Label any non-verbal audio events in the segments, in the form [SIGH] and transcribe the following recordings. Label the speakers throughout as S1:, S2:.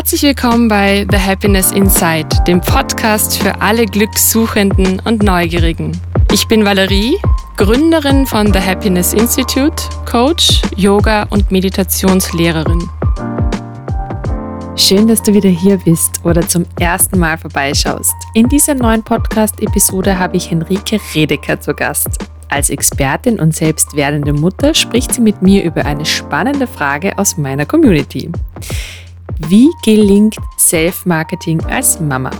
S1: Herzlich willkommen bei The Happiness Inside, dem Podcast für alle Glückssuchenden und Neugierigen. Ich bin Valerie, Gründerin von The Happiness Institute, Coach, Yoga und Meditationslehrerin. Schön, dass du wieder hier bist oder zum ersten Mal vorbeischaust. In dieser neuen Podcast-Episode habe ich Henrike Redeker zu Gast. Als Expertin und selbst werdende Mutter spricht sie mit mir über eine spannende Frage aus meiner Community. Wie gelingt Self-Marketing als Mama?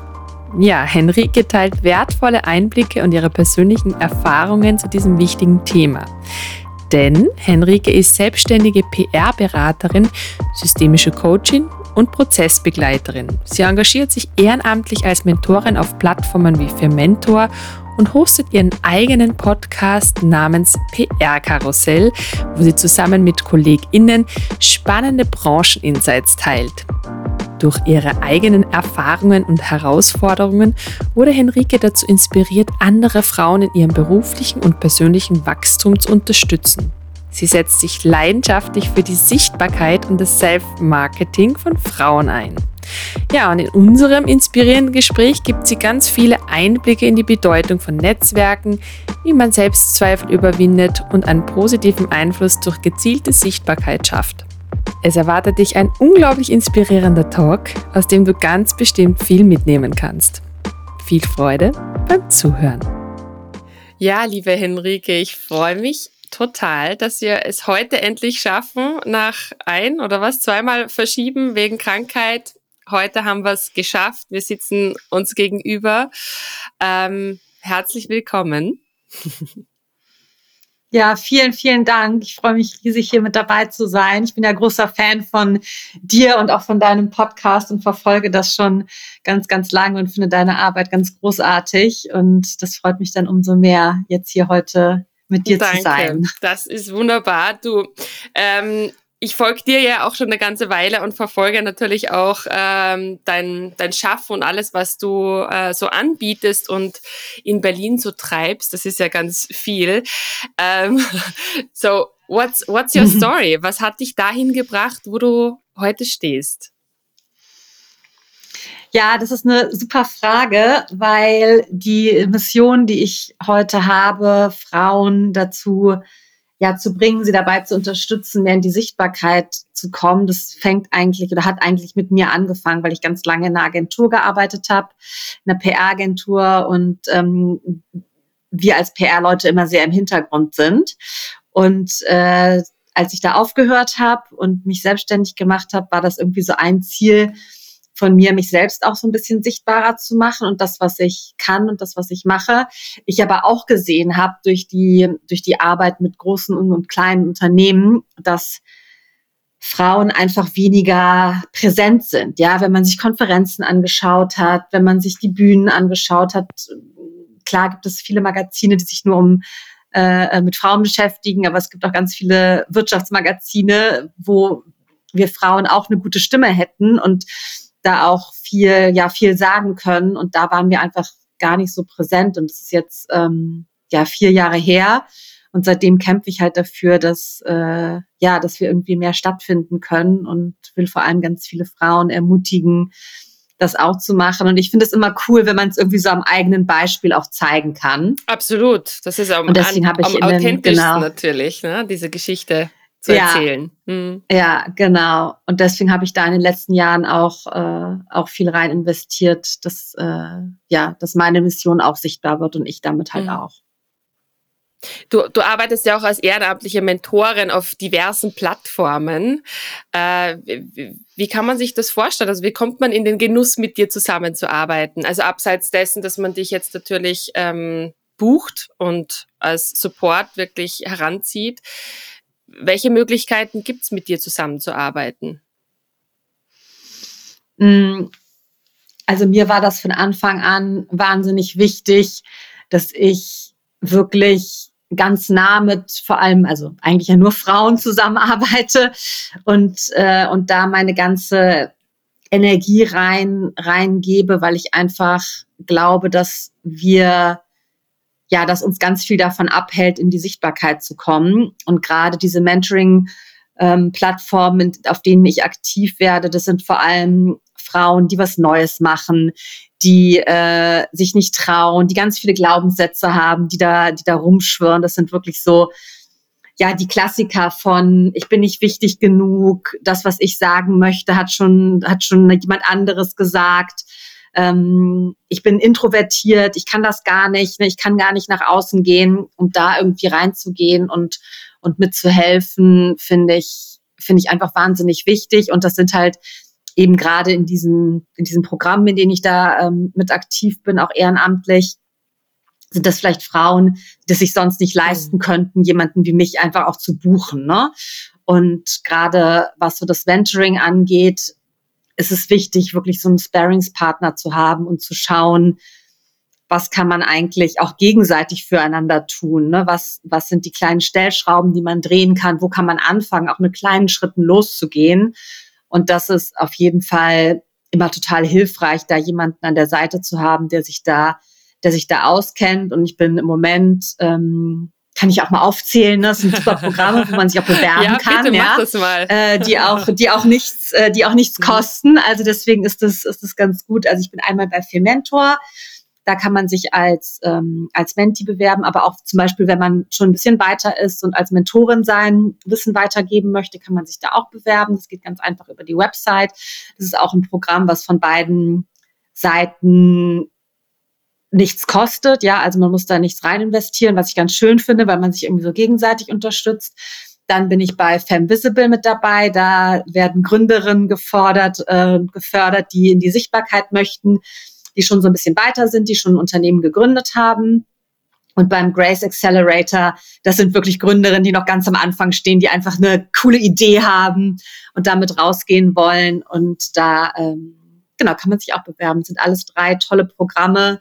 S1: Ja, Henrike teilt wertvolle Einblicke und ihre persönlichen Erfahrungen zu diesem wichtigen Thema. Denn Henrike ist selbstständige PR-Beraterin, systemische Coachin und Prozessbegleiterin. Sie engagiert sich ehrenamtlich als Mentorin auf Plattformen wie Fermentor und hostet ihren eigenen Podcast namens PR Karussell, wo sie zusammen mit KollegInnen spannende Brancheninsights teilt. Durch ihre eigenen Erfahrungen und Herausforderungen wurde Henrike dazu inspiriert, andere Frauen in ihrem beruflichen und persönlichen Wachstum zu unterstützen. Sie setzt sich leidenschaftlich für die Sichtbarkeit und das Self-Marketing von Frauen ein. Ja, und in unserem inspirierenden Gespräch gibt sie ganz viele Einblicke in die Bedeutung von Netzwerken, wie man Selbstzweifel überwindet und einen positiven Einfluss durch gezielte Sichtbarkeit schafft. Es erwartet dich ein unglaublich inspirierender Talk, aus dem du ganz bestimmt viel mitnehmen kannst. Viel Freude beim Zuhören. Ja, liebe Henrike, ich freue mich total, dass wir es heute endlich schaffen, nach ein oder was, zweimal verschieben wegen Krankheit. Heute haben wir es geschafft. Wir sitzen uns gegenüber. Ähm, herzlich willkommen. [LAUGHS]
S2: Ja, vielen, vielen Dank. Ich freue mich riesig, hier mit dabei zu sein. Ich bin ja großer Fan von dir und auch von deinem Podcast und verfolge das schon ganz, ganz lange und finde deine Arbeit ganz großartig. Und das freut mich dann umso mehr, jetzt hier heute mit dir Danke. zu sein.
S1: Das ist wunderbar. Du, ähm, ich folge dir ja auch schon eine ganze Weile und verfolge natürlich auch ähm, dein, dein Schaffen und alles, was du äh, so anbietest und in Berlin so treibst. Das ist ja ganz viel. Ähm, [LAUGHS] so, what's, what's your [LAUGHS] story? Was hat dich dahin gebracht, wo du heute stehst?
S2: Ja, das ist eine super Frage, weil die Mission, die ich heute habe, Frauen dazu ja zu bringen, sie dabei zu unterstützen, mehr in die Sichtbarkeit zu kommen. Das fängt eigentlich oder hat eigentlich mit mir angefangen, weil ich ganz lange in einer Agentur gearbeitet habe, in einer PR-Agentur und ähm, wir als PR-Leute immer sehr im Hintergrund sind. Und äh, als ich da aufgehört habe und mich selbstständig gemacht habe, war das irgendwie so ein Ziel, von mir, mich selbst auch so ein bisschen sichtbarer zu machen und das, was ich kann und das, was ich mache. Ich aber auch gesehen habe durch die, durch die Arbeit mit großen und kleinen Unternehmen, dass Frauen einfach weniger präsent sind. Ja, wenn man sich Konferenzen angeschaut hat, wenn man sich die Bühnen angeschaut hat, klar gibt es viele Magazine, die sich nur um äh, mit Frauen beschäftigen, aber es gibt auch ganz viele Wirtschaftsmagazine, wo wir Frauen auch eine gute Stimme hätten und da auch viel, ja, viel sagen können. Und da waren wir einfach gar nicht so präsent. Und es ist jetzt ähm, ja vier Jahre her. Und seitdem kämpfe ich halt dafür, dass äh, ja, dass wir irgendwie mehr stattfinden können und will vor allem ganz viele Frauen ermutigen, das auch zu machen. Und ich finde es immer cool, wenn man es irgendwie so am eigenen Beispiel auch zeigen kann.
S1: Absolut. Das ist am, und deswegen an, ich am authentischsten genau, natürlich, ne? diese Geschichte zu ja, erzählen.
S2: Mhm. Ja, genau. Und deswegen habe ich da in den letzten Jahren auch, äh, auch viel rein investiert, dass, äh, ja, dass meine Mission auch sichtbar wird und ich damit halt mhm. auch.
S1: Du, du arbeitest ja auch als ehrenamtliche Mentorin auf diversen Plattformen. Äh, wie, wie kann man sich das vorstellen? Also wie kommt man in den Genuss, mit dir zusammenzuarbeiten? Also abseits dessen, dass man dich jetzt natürlich ähm, bucht und als Support wirklich heranzieht. Welche Möglichkeiten gibt es, mit dir zusammenzuarbeiten?
S2: Mm, also mir war das von Anfang an wahnsinnig wichtig, dass ich wirklich ganz nah mit vor allem, also eigentlich ja nur Frauen zusammenarbeite und, äh, und da meine ganze Energie rein, reingebe, weil ich einfach glaube, dass wir ja, dass uns ganz viel davon abhält, in die Sichtbarkeit zu kommen. Und gerade diese Mentoring- ähm, auf denen ich aktiv werde, das sind vor allem Frauen, die was Neues machen, die äh, sich nicht trauen, die ganz viele Glaubenssätze haben, die da, die da rumschwirren. Das sind wirklich so, ja, die Klassiker von ich bin nicht wichtig genug, das, was ich sagen möchte, hat schon, hat schon jemand anderes gesagt. Ähm, ich bin introvertiert, ich kann das gar nicht, ne, ich kann gar nicht nach außen gehen, um da irgendwie reinzugehen und, und mitzuhelfen, finde ich, finde ich einfach wahnsinnig wichtig. Und das sind halt eben gerade in diesen, in diesen Programmen, in denen ich da ähm, mit aktiv bin, auch ehrenamtlich, sind das vielleicht Frauen, die sich sonst nicht leisten mhm. könnten, jemanden wie mich einfach auch zu buchen. Ne? Und gerade was so das Venturing angeht, ist es wichtig, wirklich so einen Sparingspartner zu haben und zu schauen, was kann man eigentlich auch gegenseitig füreinander tun? Ne? Was, was sind die kleinen Stellschrauben, die man drehen kann? Wo kann man anfangen, auch mit kleinen Schritten loszugehen? Und das ist auf jeden Fall immer total hilfreich, da jemanden an der Seite zu haben, der sich da der sich da auskennt. Und ich bin im Moment, ähm, kann ich auch mal aufzählen, ne? das sind super Programme, wo man sich auch bewerben [LAUGHS] ja, kann, bitte, ja, das mal. Äh, die auch, die auch nichts, äh, die auch nichts mhm. kosten. Also deswegen ist das, ist das ganz gut. Also ich bin einmal bei Mentor. Da kann man sich als, ähm, als Menti bewerben, aber auch zum Beispiel, wenn man schon ein bisschen weiter ist und als Mentorin sein Wissen weitergeben möchte, kann man sich da auch bewerben. Das geht ganz einfach über die Website. Das ist auch ein Programm, was von beiden Seiten nichts kostet. Ja, also man muss da nichts rein investieren, was ich ganz schön finde, weil man sich irgendwie so gegenseitig unterstützt. Dann bin ich bei Femvisible mit dabei. Da werden Gründerinnen gefordert, äh, gefördert, die in die Sichtbarkeit möchten, die schon so ein bisschen weiter sind, die schon ein Unternehmen gegründet haben. Und beim Grace Accelerator, das sind wirklich Gründerinnen, die noch ganz am Anfang stehen, die einfach eine coole Idee haben und damit rausgehen wollen. Und da, ähm, genau, kann man sich auch bewerben. Das sind alles drei tolle Programme,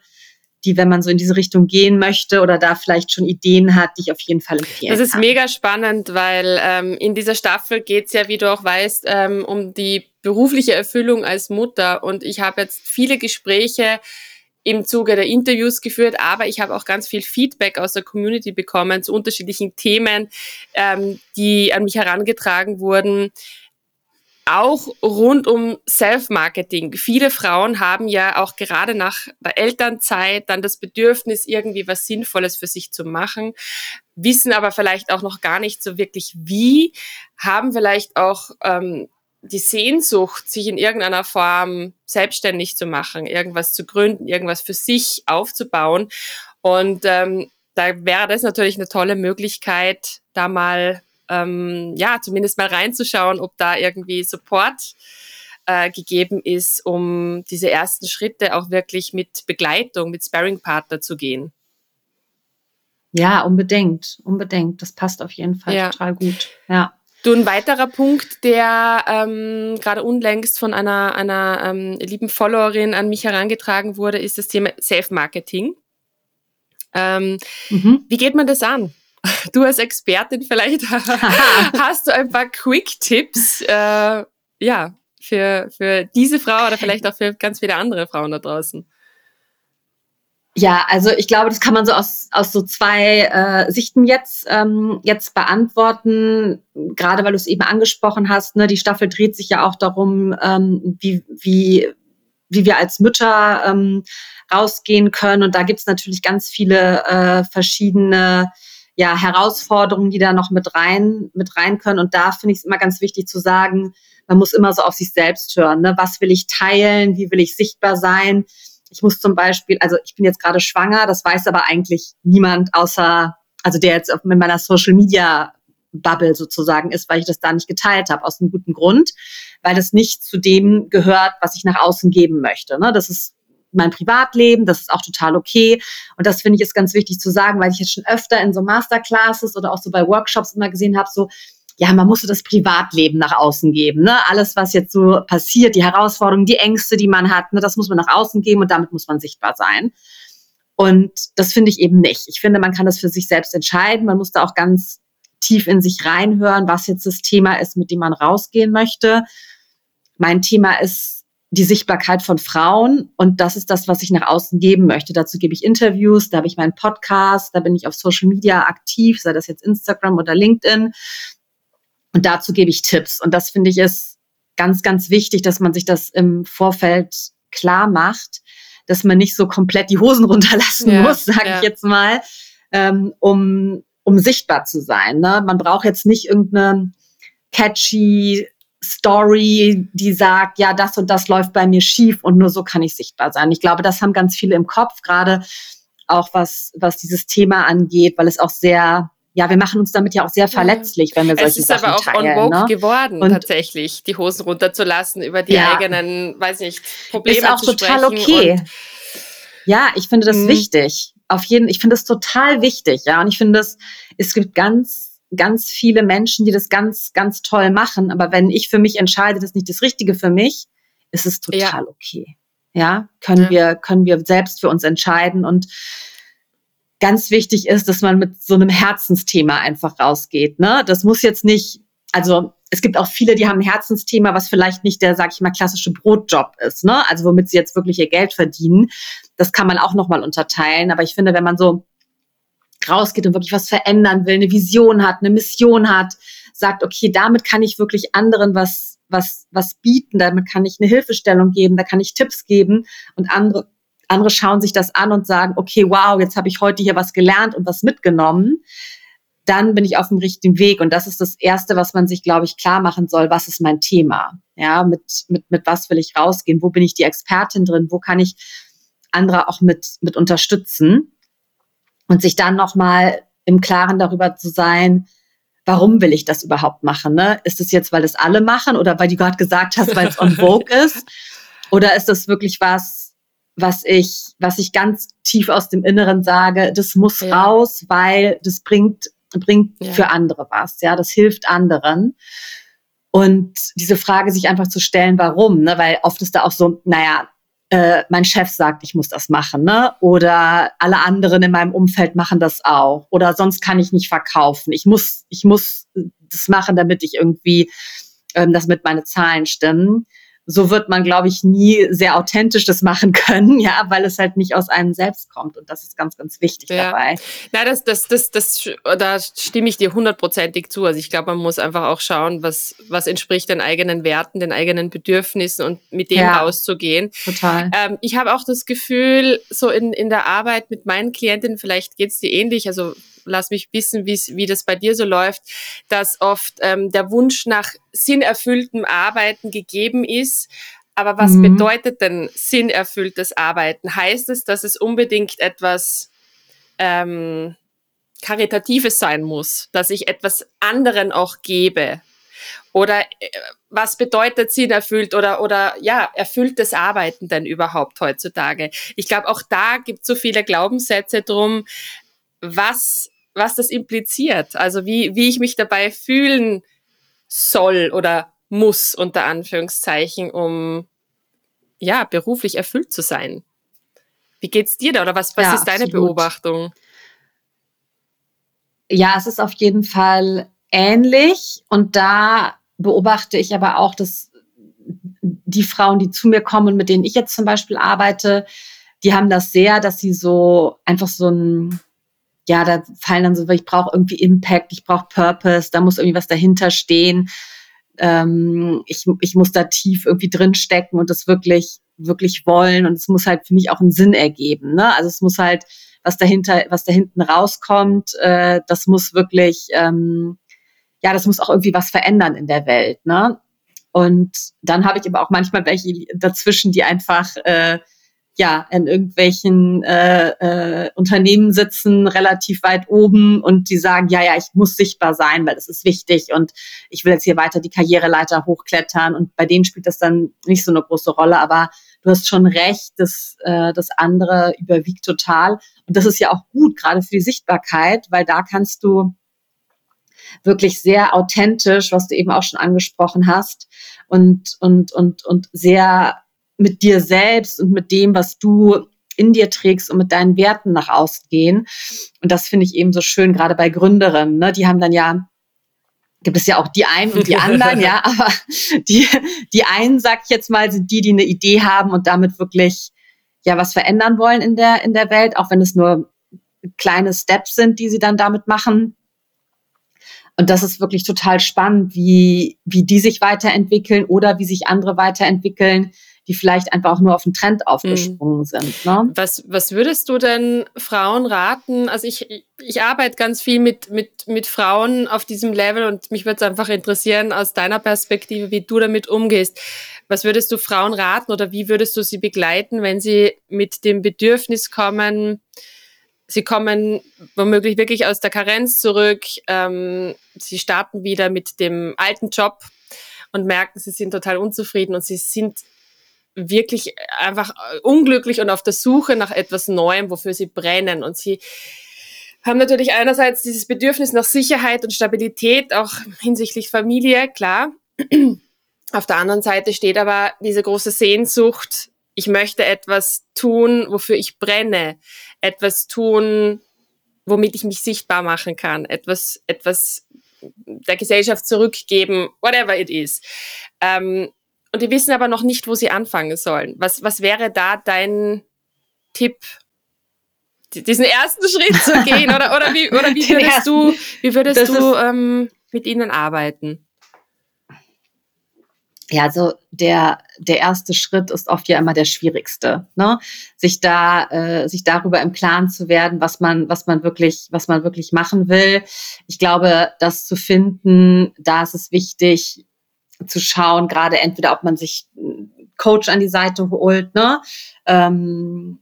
S2: die, wenn man so in diese Richtung gehen möchte oder da vielleicht schon Ideen hat, die ich auf jeden Fall empfehlen
S1: Das ist kann. mega spannend, weil ähm, in dieser Staffel geht es ja, wie du auch weißt, ähm, um die berufliche Erfüllung als Mutter. Und ich habe jetzt viele Gespräche im Zuge der Interviews geführt, aber ich habe auch ganz viel Feedback aus der Community bekommen zu unterschiedlichen Themen, ähm, die an mich herangetragen wurden auch rund um Self-Marketing. Viele Frauen haben ja auch gerade nach der Elternzeit dann das Bedürfnis, irgendwie was Sinnvolles für sich zu machen, wissen aber vielleicht auch noch gar nicht so wirklich wie, haben vielleicht auch ähm, die Sehnsucht, sich in irgendeiner Form selbstständig zu machen, irgendwas zu gründen, irgendwas für sich aufzubauen. Und ähm, da wäre das natürlich eine tolle Möglichkeit, da mal ähm, ja, zumindest mal reinzuschauen, ob da irgendwie Support äh, gegeben ist, um diese ersten Schritte auch wirklich mit Begleitung, mit Sparring-Partner zu gehen.
S2: Ja, unbedingt, unbedingt. Das passt auf jeden Fall ja. total gut. Ja.
S1: Du, ein weiterer Punkt, der ähm, gerade unlängst von einer, einer ähm, lieben Followerin an mich herangetragen wurde, ist das Thema Self-Marketing. Ähm, mhm. Wie geht man das an? [LAUGHS] du als Expertin vielleicht [LAUGHS] hast du ein paar Quick-Tipps, äh, ja, für, für diese Frau oder vielleicht auch für ganz viele andere Frauen da draußen.
S2: Ja, also ich glaube, das kann man so aus, aus so zwei äh, Sichten jetzt, ähm, jetzt beantworten, gerade weil du es eben angesprochen hast. Ne, die Staffel dreht sich ja auch darum, ähm, wie, wie, wie wir als Mütter ähm, rausgehen können. Und da gibt es natürlich ganz viele äh, verschiedene ja, Herausforderungen, die da noch mit rein, mit rein können. Und da finde ich es immer ganz wichtig zu sagen, man muss immer so auf sich selbst hören. Ne? Was will ich teilen? Wie will ich sichtbar sein? Ich muss zum Beispiel, also ich bin jetzt gerade schwanger, das weiß aber eigentlich niemand außer, also der jetzt mit meiner Social Media Bubble sozusagen ist, weil ich das da nicht geteilt habe, aus einem guten Grund, weil es nicht zu dem gehört, was ich nach außen geben möchte. Ne? Das ist mein Privatleben, das ist auch total okay. Und das finde ich ist ganz wichtig zu sagen, weil ich jetzt schon öfter in so Masterclasses oder auch so bei Workshops immer gesehen habe, so, ja, man muss so das Privatleben nach außen geben. Ne? Alles, was jetzt so passiert, die Herausforderungen, die Ängste, die man hat, ne, das muss man nach außen geben und damit muss man sichtbar sein. Und das finde ich eben nicht. Ich finde, man kann das für sich selbst entscheiden. Man muss da auch ganz tief in sich reinhören, was jetzt das Thema ist, mit dem man rausgehen möchte. Mein Thema ist die Sichtbarkeit von Frauen und das ist das, was ich nach außen geben möchte. Dazu gebe ich Interviews, da habe ich meinen Podcast, da bin ich auf Social Media aktiv, sei das jetzt Instagram oder LinkedIn und dazu gebe ich Tipps und das finde ich ist ganz, ganz wichtig, dass man sich das im Vorfeld klar macht, dass man nicht so komplett die Hosen [LAUGHS] runterlassen ja, muss, sage ja. ich jetzt mal, ähm, um, um sichtbar zu sein. Ne? Man braucht jetzt nicht irgendeine catchy Story, die sagt, ja, das und das läuft bei mir schief und nur so kann ich sichtbar sein. Ich glaube, das haben ganz viele im Kopf, gerade auch was, was dieses Thema angeht, weil es auch sehr ja, wir machen uns damit ja auch sehr verletzlich, wenn wir solche Sachen teilen. Es ist aber auch
S1: on vogue ne? geworden, und tatsächlich, die Hosen runterzulassen, über die ja, eigenen, weiß nicht, Probleme
S2: ist auch
S1: zu
S2: total okay. Ja, ich finde das mhm. wichtig. Auf jeden, ich finde es total wichtig, ja. Und ich finde es, es gibt ganz, ganz viele Menschen, die das ganz, ganz toll machen. Aber wenn ich für mich entscheide, das ist nicht das Richtige für mich, ist es total ja. okay. Ja, können ja. wir, können wir selbst für uns entscheiden und ganz wichtig ist, dass man mit so einem Herzensthema einfach rausgeht. Ne? Das muss jetzt nicht, also es gibt auch viele, die haben ein Herzensthema, was vielleicht nicht der, sag ich mal, klassische Brotjob ist, ne? Also womit sie jetzt wirklich ihr Geld verdienen. Das kann man auch nochmal unterteilen. Aber ich finde, wenn man so rausgeht und wirklich was verändern will, eine Vision hat, eine Mission hat, sagt, okay, damit kann ich wirklich anderen was, was, was bieten, damit kann ich eine Hilfestellung geben, da kann ich Tipps geben und andere andere schauen sich das an und sagen, okay, wow, jetzt habe ich heute hier was gelernt und was mitgenommen. Dann bin ich auf dem richtigen Weg. Und das ist das Erste, was man sich, glaube ich, klar machen soll. Was ist mein Thema? Ja, mit, mit, mit was will ich rausgehen? Wo bin ich die Expertin drin? Wo kann ich andere auch mit, mit unterstützen? Und sich dann nochmal im Klaren darüber zu sein, warum will ich das überhaupt machen? Ne? Ist es jetzt, weil es alle machen oder weil du gerade gesagt hast, weil es on vogue [LAUGHS] ist? Oder ist das wirklich was, was ich, was ich ganz tief aus dem Inneren sage, das muss ja. raus, weil das bringt, bringt ja. für andere was. Ja, das hilft anderen. Und diese Frage sich einfach zu stellen, warum, ne? weil oft ist da auch so, naja, äh, mein Chef sagt, ich muss das machen, ne? Oder alle anderen in meinem Umfeld machen das auch. Oder sonst kann ich nicht verkaufen. Ich muss, ich muss das machen, damit ich irgendwie, ähm, das mit meine Zahlen stimmen so wird man, glaube ich, nie sehr authentisch das machen können, [LAUGHS] ja, weil es halt nicht aus einem selbst kommt. Und das ist ganz, ganz wichtig ja. dabei.
S1: Na, das, das, das, das, da stimme ich dir hundertprozentig zu. Also ich glaube, man muss einfach auch schauen, was, was entspricht den eigenen Werten, den eigenen Bedürfnissen und mit dem ja, rauszugehen.
S2: Total.
S1: Ähm, ich habe auch das Gefühl, so in, in der Arbeit mit meinen Klientinnen, vielleicht geht es dir ähnlich, also lass mich wissen, wie das bei dir so läuft, dass oft ähm, der Wunsch nach sinnerfülltem Arbeiten gegeben ist. Aber was mhm. bedeutet denn sinnerfülltes Arbeiten? Heißt es, dass es unbedingt etwas ähm, Karitatives sein muss, dass ich etwas anderen auch gebe? Oder äh, was bedeutet sinnerfüllt oder, oder ja, erfülltes Arbeiten denn überhaupt heutzutage? Ich glaube, auch da gibt es so viele Glaubenssätze drum, was was das impliziert. Also wie, wie ich mich dabei fühlen soll oder muss, unter Anführungszeichen, um ja, beruflich erfüllt zu sein. Wie geht's dir da oder was, was ja, ist deine absolut. Beobachtung?
S2: Ja, es ist auf jeden Fall ähnlich und da beobachte ich aber auch, dass die Frauen, die zu mir kommen mit denen ich jetzt zum Beispiel arbeite, die haben das sehr, dass sie so einfach so ein ja, da fallen dann so, ich brauche irgendwie Impact, ich brauche Purpose, da muss irgendwie was dahinter stehen. Ähm, ich, ich muss da tief irgendwie drin stecken und das wirklich, wirklich wollen. Und es muss halt für mich auch einen Sinn ergeben. Ne? Also es muss halt, was dahinter, was da hinten rauskommt, äh, das muss wirklich, ähm, ja, das muss auch irgendwie was verändern in der Welt. Ne? Und dann habe ich aber auch manchmal welche dazwischen, die einfach äh, ja in irgendwelchen äh, äh, Unternehmen sitzen, relativ weit oben und die sagen, ja, ja, ich muss sichtbar sein, weil das ist wichtig und ich will jetzt hier weiter die Karriereleiter hochklettern und bei denen spielt das dann nicht so eine große Rolle, aber du hast schon recht, das, äh, das andere überwiegt total und das ist ja auch gut, gerade für die Sichtbarkeit, weil da kannst du wirklich sehr authentisch, was du eben auch schon angesprochen hast und und und und sehr mit dir selbst und mit dem, was du in dir trägst und mit deinen Werten nach außen gehen. Und das finde ich eben so schön, gerade bei Gründerinnen. Ne? Die haben dann ja, gibt es ja auch die einen und die [LAUGHS] anderen, ja, aber die, die einen, sag ich jetzt mal, sind die, die eine Idee haben und damit wirklich ja was verändern wollen in der, in der Welt, auch wenn es nur kleine Steps sind, die sie dann damit machen. und das ist wirklich total spannend, wie, wie die sich weiterentwickeln oder wie sich andere weiterentwickeln, die vielleicht einfach auch nur auf den Trend aufgesprungen mhm. sind. Ne?
S1: Was, was würdest du denn Frauen raten? Also ich, ich arbeite ganz viel mit, mit, mit Frauen auf diesem Level und mich würde es einfach interessieren aus deiner Perspektive, wie du damit umgehst. Was würdest du Frauen raten oder wie würdest du sie begleiten, wenn sie mit dem Bedürfnis kommen, sie kommen womöglich wirklich aus der Karenz zurück, ähm, sie starten wieder mit dem alten Job und merken, sie sind total unzufrieden und sie sind wirklich einfach unglücklich und auf der Suche nach etwas Neuem, wofür sie brennen. Und sie haben natürlich einerseits dieses Bedürfnis nach Sicherheit und Stabilität, auch hinsichtlich Familie, klar. Auf der anderen Seite steht aber diese große Sehnsucht, ich möchte etwas tun, wofür ich brenne, etwas tun, womit ich mich sichtbar machen kann, etwas, etwas der Gesellschaft zurückgeben, whatever it is. Ähm, und die wissen aber noch nicht, wo sie anfangen sollen. Was, was wäre da dein Tipp, diesen ersten [LAUGHS] Schritt zu gehen? Oder, oder, wie, oder wie [LAUGHS] würdest du, wie würdest du ähm, mit ihnen arbeiten?
S2: Ja, also der, der erste Schritt ist oft ja immer der schwierigste, ne? Sich da, äh, sich darüber im Klaren zu werden, was man, was man wirklich, was man wirklich machen will. Ich glaube, das zu finden, da ist es wichtig, zu schauen, gerade entweder, ob man sich Coach an die Seite holt, ne? Ähm,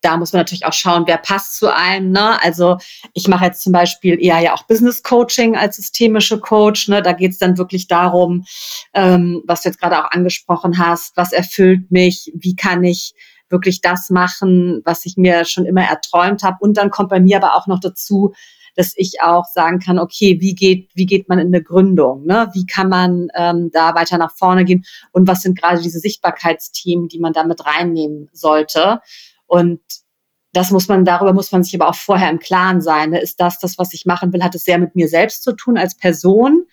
S2: da muss man natürlich auch schauen, wer passt zu einem. Ne? Also ich mache jetzt zum Beispiel eher ja auch Business Coaching als systemische Coach. Ne? Da geht es dann wirklich darum, ähm, was du jetzt gerade auch angesprochen hast, was erfüllt mich, wie kann ich wirklich das machen, was ich mir schon immer erträumt habe. Und dann kommt bei mir aber auch noch dazu, dass ich auch sagen kann, okay, wie geht, wie geht man in eine Gründung? Ne? Wie kann man ähm, da weiter nach vorne gehen? Und was sind gerade diese Sichtbarkeitsthemen, die man da mit reinnehmen sollte? Und das muss man, darüber muss man sich aber auch vorher im Klaren sein. Ne? Ist das das, was ich machen will? Hat es sehr mit mir selbst zu tun als Person?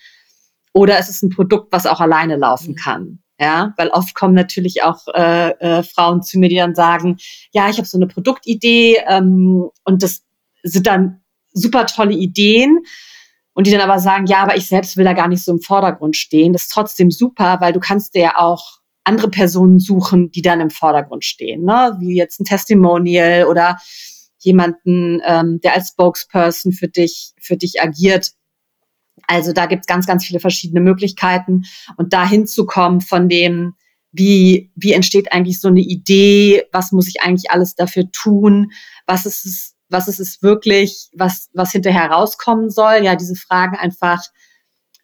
S2: Oder ist es ein Produkt, was auch alleine laufen mhm. kann? Ja, weil oft kommen natürlich auch äh, äh, Frauen zu mir, die dann sagen, ja, ich habe so eine Produktidee ähm, und das sind dann super tolle Ideen und die dann aber sagen, ja, aber ich selbst will da gar nicht so im Vordergrund stehen. Das ist trotzdem super, weil du kannst dir ja auch andere Personen suchen, die dann im Vordergrund stehen, ne? wie jetzt ein Testimonial oder jemanden, ähm, der als Spokesperson für dich, für dich agiert. Also da gibt's ganz, ganz viele verschiedene Möglichkeiten und da hinzukommen von dem, wie, wie entsteht eigentlich so eine Idee, was muss ich eigentlich alles dafür tun, was ist es, was ist es wirklich, was, was hinterher rauskommen soll. Ja, diese Fragen einfach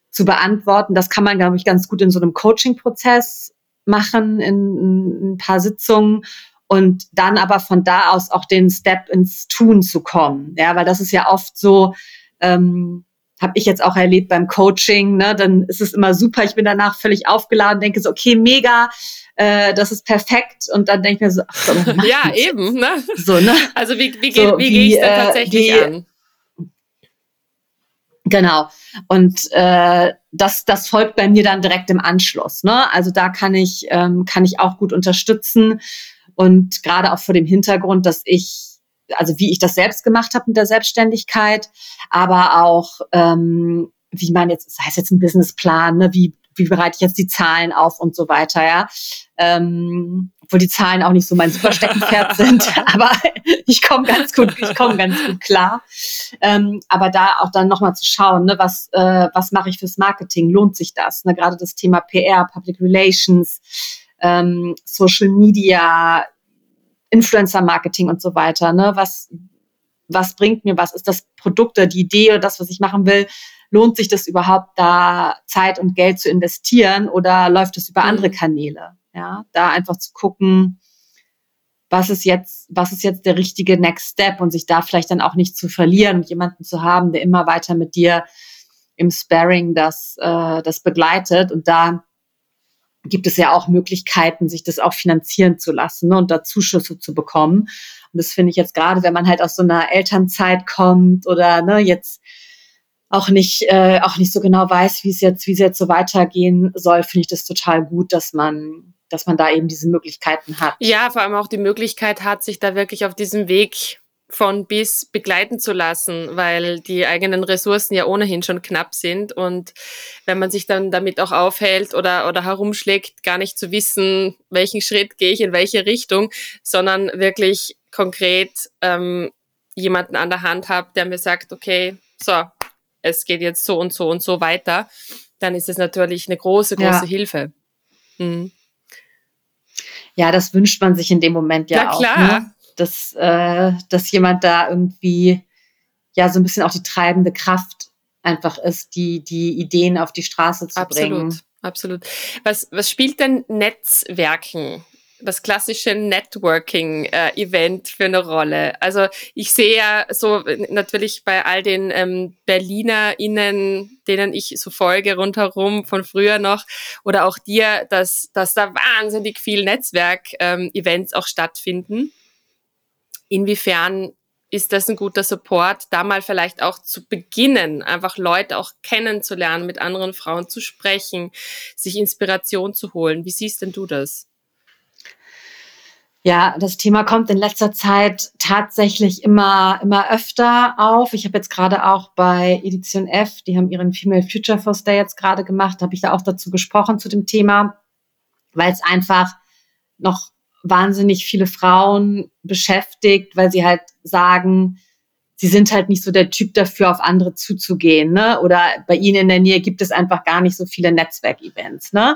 S2: zu beantworten. Das kann man, glaube ich, ganz gut in so einem Coaching-Prozess machen, in, in ein paar Sitzungen und dann aber von da aus auch den Step ins Tun zu kommen. Ja, weil das ist ja oft so, ähm, habe ich jetzt auch erlebt beim Coaching, ne, dann ist es immer super, ich bin danach völlig aufgeladen, denke so, okay, mega, äh, das ist perfekt und dann denke ich mir so, ach, so [LAUGHS]
S1: ja, eben, ne?
S2: So, ne?
S1: Also wie, wie, so, wie, wie gehe ich da äh, tatsächlich die, an?
S2: Genau. Und äh, das, das folgt bei mir dann direkt im Anschluss. Ne? Also da kann ich, ähm, kann ich auch gut unterstützen. Und gerade auch vor dem Hintergrund, dass ich also wie ich das selbst gemacht habe mit der Selbstständigkeit, aber auch ähm, wie man jetzt, das heißt jetzt ein Businessplan, ne, wie, wie bereite ich jetzt die Zahlen auf und so weiter, ja. Ähm, obwohl die Zahlen auch nicht so mein Supersteckenpferd [LAUGHS] sind, aber [LAUGHS] ich komme ganz gut, ich komme ganz gut klar. Ähm, aber da auch dann nochmal zu schauen, ne, was, äh, was mache ich fürs Marketing? Lohnt sich das? Ne? Gerade das Thema PR, Public Relations, ähm, Social Media, Influencer-Marketing und so weiter. Ne? Was, was bringt mir was? Ist das Produkt oder die Idee oder das, was ich machen will? Lohnt sich das überhaupt, da Zeit und Geld zu investieren oder läuft es über andere mhm. Kanäle? Ja, da einfach zu gucken, was ist jetzt, was ist jetzt der richtige Next Step und sich da vielleicht dann auch nicht zu verlieren und jemanden zu haben, der immer weiter mit dir im Sparring das, äh, das begleitet und da gibt es ja auch Möglichkeiten, sich das auch finanzieren zu lassen ne, und da Zuschüsse zu bekommen. Und das finde ich jetzt gerade, wenn man halt aus so einer Elternzeit kommt oder ne, jetzt auch nicht, äh, auch nicht so genau weiß, wie es jetzt, wie es jetzt so weitergehen soll, finde ich das total gut, dass man, dass man da eben diese Möglichkeiten hat.
S1: Ja, vor allem auch die Möglichkeit hat, sich da wirklich auf diesem Weg von bis begleiten zu lassen, weil die eigenen Ressourcen ja ohnehin schon knapp sind und wenn man sich dann damit auch aufhält oder, oder herumschlägt, gar nicht zu wissen, welchen Schritt gehe ich in welche Richtung, sondern wirklich konkret ähm, jemanden an der Hand habe, der mir sagt, okay, so, es geht jetzt so und so und so weiter, dann ist es natürlich eine große, große ja. Hilfe. Mhm.
S2: Ja, das wünscht man sich in dem Moment ja, ja auch. Klar. Ne? Dass, äh, dass jemand da irgendwie ja so ein bisschen auch die treibende Kraft einfach ist, die, die Ideen auf die Straße zu
S1: absolut,
S2: bringen.
S1: Absolut. Was, was spielt denn Netzwerken das klassische Networking-Event äh, für eine Rolle? Also ich sehe ja so natürlich bei all den ähm, BerlinerInnen, denen ich so folge rundherum von früher noch, oder auch dir, dass, dass da wahnsinnig viel Netzwerk-Events ähm, auch stattfinden. Inwiefern ist das ein guter Support, da mal vielleicht auch zu beginnen, einfach Leute auch kennenzulernen, mit anderen Frauen zu sprechen, sich Inspiration zu holen. Wie siehst denn du das?
S2: Ja, das Thema kommt in letzter Zeit tatsächlich immer, immer öfter auf. Ich habe jetzt gerade auch bei Edition F, die haben ihren Female Future Force Day jetzt gerade gemacht, habe ich da auch dazu gesprochen zu dem Thema, weil es einfach noch wahnsinnig viele Frauen beschäftigt, weil sie halt sagen, sie sind halt nicht so der Typ dafür, auf andere zuzugehen, ne? Oder bei ihnen in der Nähe gibt es einfach gar nicht so viele Netzwerkevents, ne?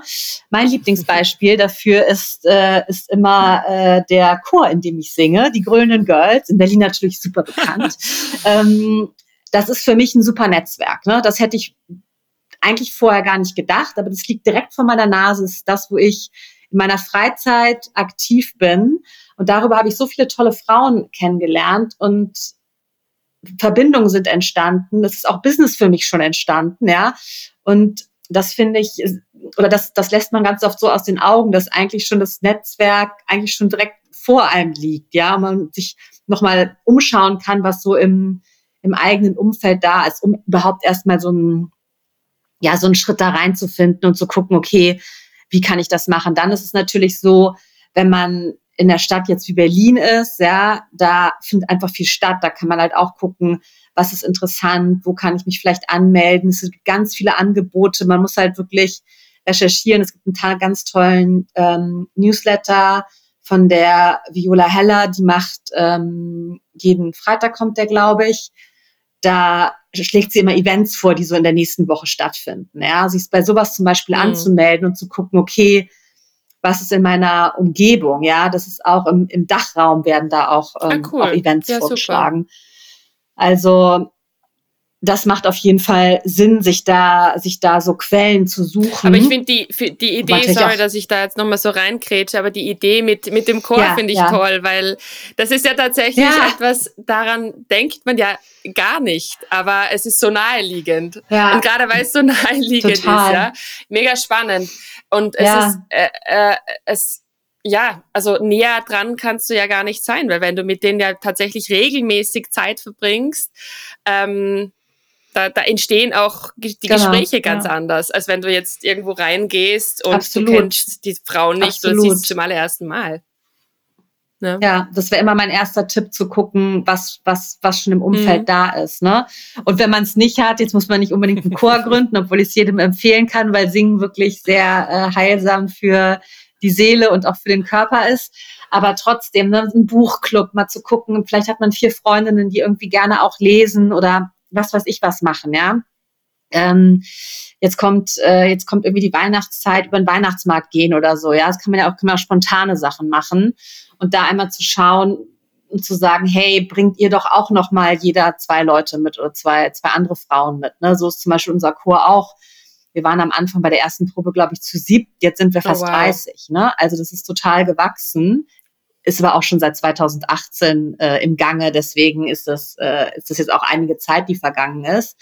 S2: Mein Lieblingsbeispiel [LAUGHS] dafür ist, äh, ist immer äh, der Chor, in dem ich singe, die Grünen Girls, in Berlin natürlich super bekannt. [LAUGHS] ähm, das ist für mich ein super Netzwerk, ne? Das hätte ich eigentlich vorher gar nicht gedacht, aber das liegt direkt vor meiner Nase, ist das, wo ich in meiner Freizeit aktiv bin. Und darüber habe ich so viele tolle Frauen kennengelernt und Verbindungen sind entstanden. Es ist auch Business für mich schon entstanden, ja. Und das finde ich, oder das, das lässt man ganz oft so aus den Augen, dass eigentlich schon das Netzwerk eigentlich schon direkt vor einem liegt, ja. Man sich nochmal umschauen kann, was so im, im eigenen Umfeld da ist, um überhaupt erstmal so einen, ja, so einen Schritt da reinzufinden und zu gucken, okay, wie kann ich das machen? Dann ist es natürlich so, wenn man in der Stadt jetzt wie Berlin ist, ja, da findet einfach viel statt. Da kann man halt auch gucken, was ist interessant, wo kann ich mich vielleicht anmelden. Es gibt ganz viele Angebote. Man muss halt wirklich recherchieren. Es gibt einen ganz tollen ähm, Newsletter von der Viola Heller, die macht ähm, jeden Freitag kommt der, glaube ich. Da schlägt sie immer Events vor, die so in der nächsten Woche stattfinden. Ja, sich bei sowas zum Beispiel mhm. anzumelden und zu gucken, okay, was ist in meiner Umgebung? Ja, das ist auch im, im Dachraum werden da auch, ah, ähm, ah, cool. auch Events ja, vorgeschlagen. Super. Also das macht auf jeden Fall Sinn, sich da, sich da so Quellen zu suchen.
S1: Aber ich finde die, die Idee, sorry, dass ich da jetzt nochmal so reinkrätsche, aber die Idee mit, mit dem Chor ja, finde ich ja. toll, weil das ist ja tatsächlich ja. etwas, daran denkt man ja gar nicht, aber es ist so naheliegend. Ja. Und gerade weil es so [LAUGHS] naheliegend Total. ist, ja. Mega spannend. Und es ist, äh, äh, es, ja, also näher dran kannst du ja gar nicht sein, weil wenn du mit denen ja tatsächlich regelmäßig Zeit verbringst, ähm, da, da entstehen auch die genau, Gespräche ganz ja. anders, als wenn du jetzt irgendwo reingehst und Absolut. du kennst die Frau nicht Absolut. oder siehst zum allerersten Mal.
S2: Ne? Ja, das wäre immer mein erster Tipp zu gucken, was, was, was schon im Umfeld mhm. da ist. Ne? Und wenn man es nicht hat, jetzt muss man nicht unbedingt einen Chor [LAUGHS] gründen, obwohl ich es jedem empfehlen kann, weil Singen wirklich sehr äh, heilsam für die Seele und auch für den Körper ist. Aber trotzdem, ne, ein Buchclub mal zu gucken. Vielleicht hat man vier Freundinnen, die irgendwie gerne auch lesen oder was weiß ich was machen, ja. Ähm, jetzt kommt äh, jetzt kommt irgendwie die Weihnachtszeit über den Weihnachtsmarkt gehen oder so, ja. Das kann man ja auch, kann man auch spontane Sachen machen und da einmal zu schauen und zu sagen, hey, bringt ihr doch auch noch mal jeder zwei Leute mit oder zwei zwei andere Frauen mit. Ne? So ist zum Beispiel unser Chor auch. Wir waren am Anfang bei der ersten Probe, glaube ich, zu sieb. Jetzt sind wir oh, fast oh, wow. 30. Ne? Also das ist total gewachsen ist aber auch schon seit 2018 äh, im Gange. Deswegen ist das, äh, ist das jetzt auch einige Zeit, die vergangen ist.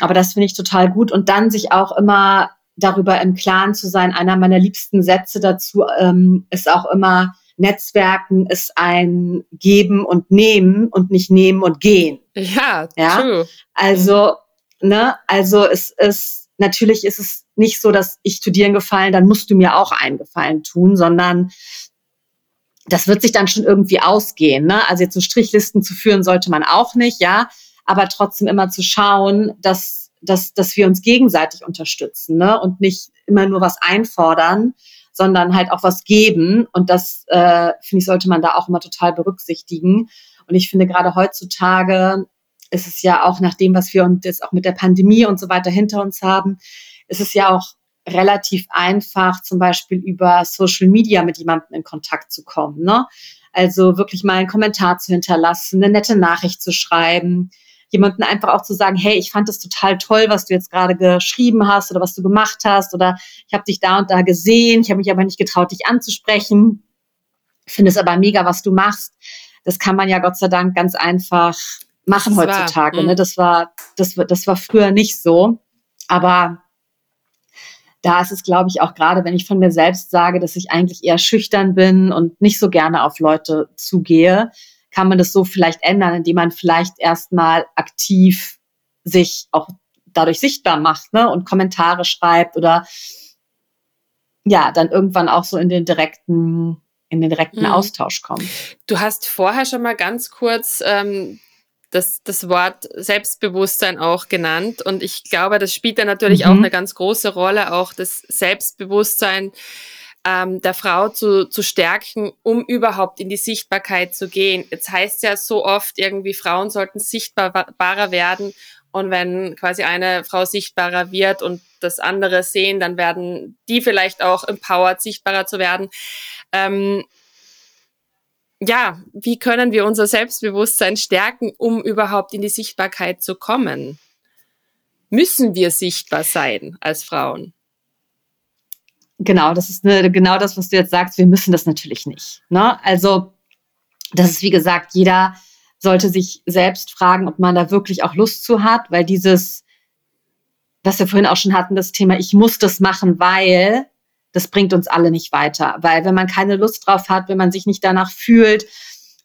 S2: Aber das finde ich total gut. Und dann sich auch immer darüber im Klaren zu sein. Einer meiner liebsten Sätze dazu ähm, ist auch immer, Netzwerken ist ein Geben und Nehmen und nicht Nehmen und Gehen.
S1: Ja, ja? true.
S2: Also, ne, also es ist, natürlich ist es nicht so, dass ich tu dir einen Gefallen, dann musst du mir auch einen Gefallen tun, sondern das wird sich dann schon irgendwie ausgehen. Ne? Also jetzt so Strichlisten zu führen sollte man auch nicht, ja, aber trotzdem immer zu schauen, dass, dass, dass wir uns gegenseitig unterstützen ne? und nicht immer nur was einfordern, sondern halt auch was geben. Und das, äh, finde ich, sollte man da auch immer total berücksichtigen. Und ich finde gerade heutzutage ist es ja auch nach dem, was wir uns jetzt auch mit der Pandemie und so weiter hinter uns haben, ist es ja auch relativ einfach, zum Beispiel über Social Media mit jemandem in Kontakt zu kommen. Ne? Also wirklich mal einen Kommentar zu hinterlassen, eine nette Nachricht zu schreiben, jemanden einfach auch zu sagen, hey, ich fand das total toll, was du jetzt gerade geschrieben hast oder was du gemacht hast oder ich habe dich da und da gesehen, ich habe mich aber nicht getraut, dich anzusprechen. Ich finde es aber mega, was du machst. Das kann man ja Gott sei Dank ganz einfach machen das heutzutage. War, ne? Mhm. Das war, das, das war früher nicht so. Aber da ist es, glaube ich, auch gerade, wenn ich von mir selbst sage, dass ich eigentlich eher schüchtern bin und nicht so gerne auf Leute zugehe, kann man das so vielleicht ändern, indem man vielleicht erstmal aktiv sich auch dadurch sichtbar macht ne? und Kommentare schreibt oder ja, dann irgendwann auch so in den direkten in den direkten mhm. Austausch kommt.
S1: Du hast vorher schon mal ganz kurz ähm, das, das Wort Selbstbewusstsein auch genannt. Und ich glaube, das spielt da natürlich mhm. auch eine ganz große Rolle, auch das Selbstbewusstsein ähm, der Frau zu, zu stärken, um überhaupt in die Sichtbarkeit zu gehen. Jetzt heißt ja so oft irgendwie, Frauen sollten sichtbarer werden. Und wenn quasi eine Frau sichtbarer wird und das andere sehen, dann werden die vielleicht auch empowered, sichtbarer zu werden. Ähm, ja, wie können wir unser Selbstbewusstsein stärken, um überhaupt in die Sichtbarkeit zu kommen? Müssen wir sichtbar sein als Frauen?
S2: Genau, das ist eine, genau das, was du jetzt sagst. Wir müssen das natürlich nicht. Ne? Also, das ist wie gesagt, jeder sollte sich selbst fragen, ob man da wirklich auch Lust zu hat, weil dieses, was wir vorhin auch schon hatten, das Thema, ich muss das machen, weil das bringt uns alle nicht weiter. Weil wenn man keine Lust drauf hat, wenn man sich nicht danach fühlt,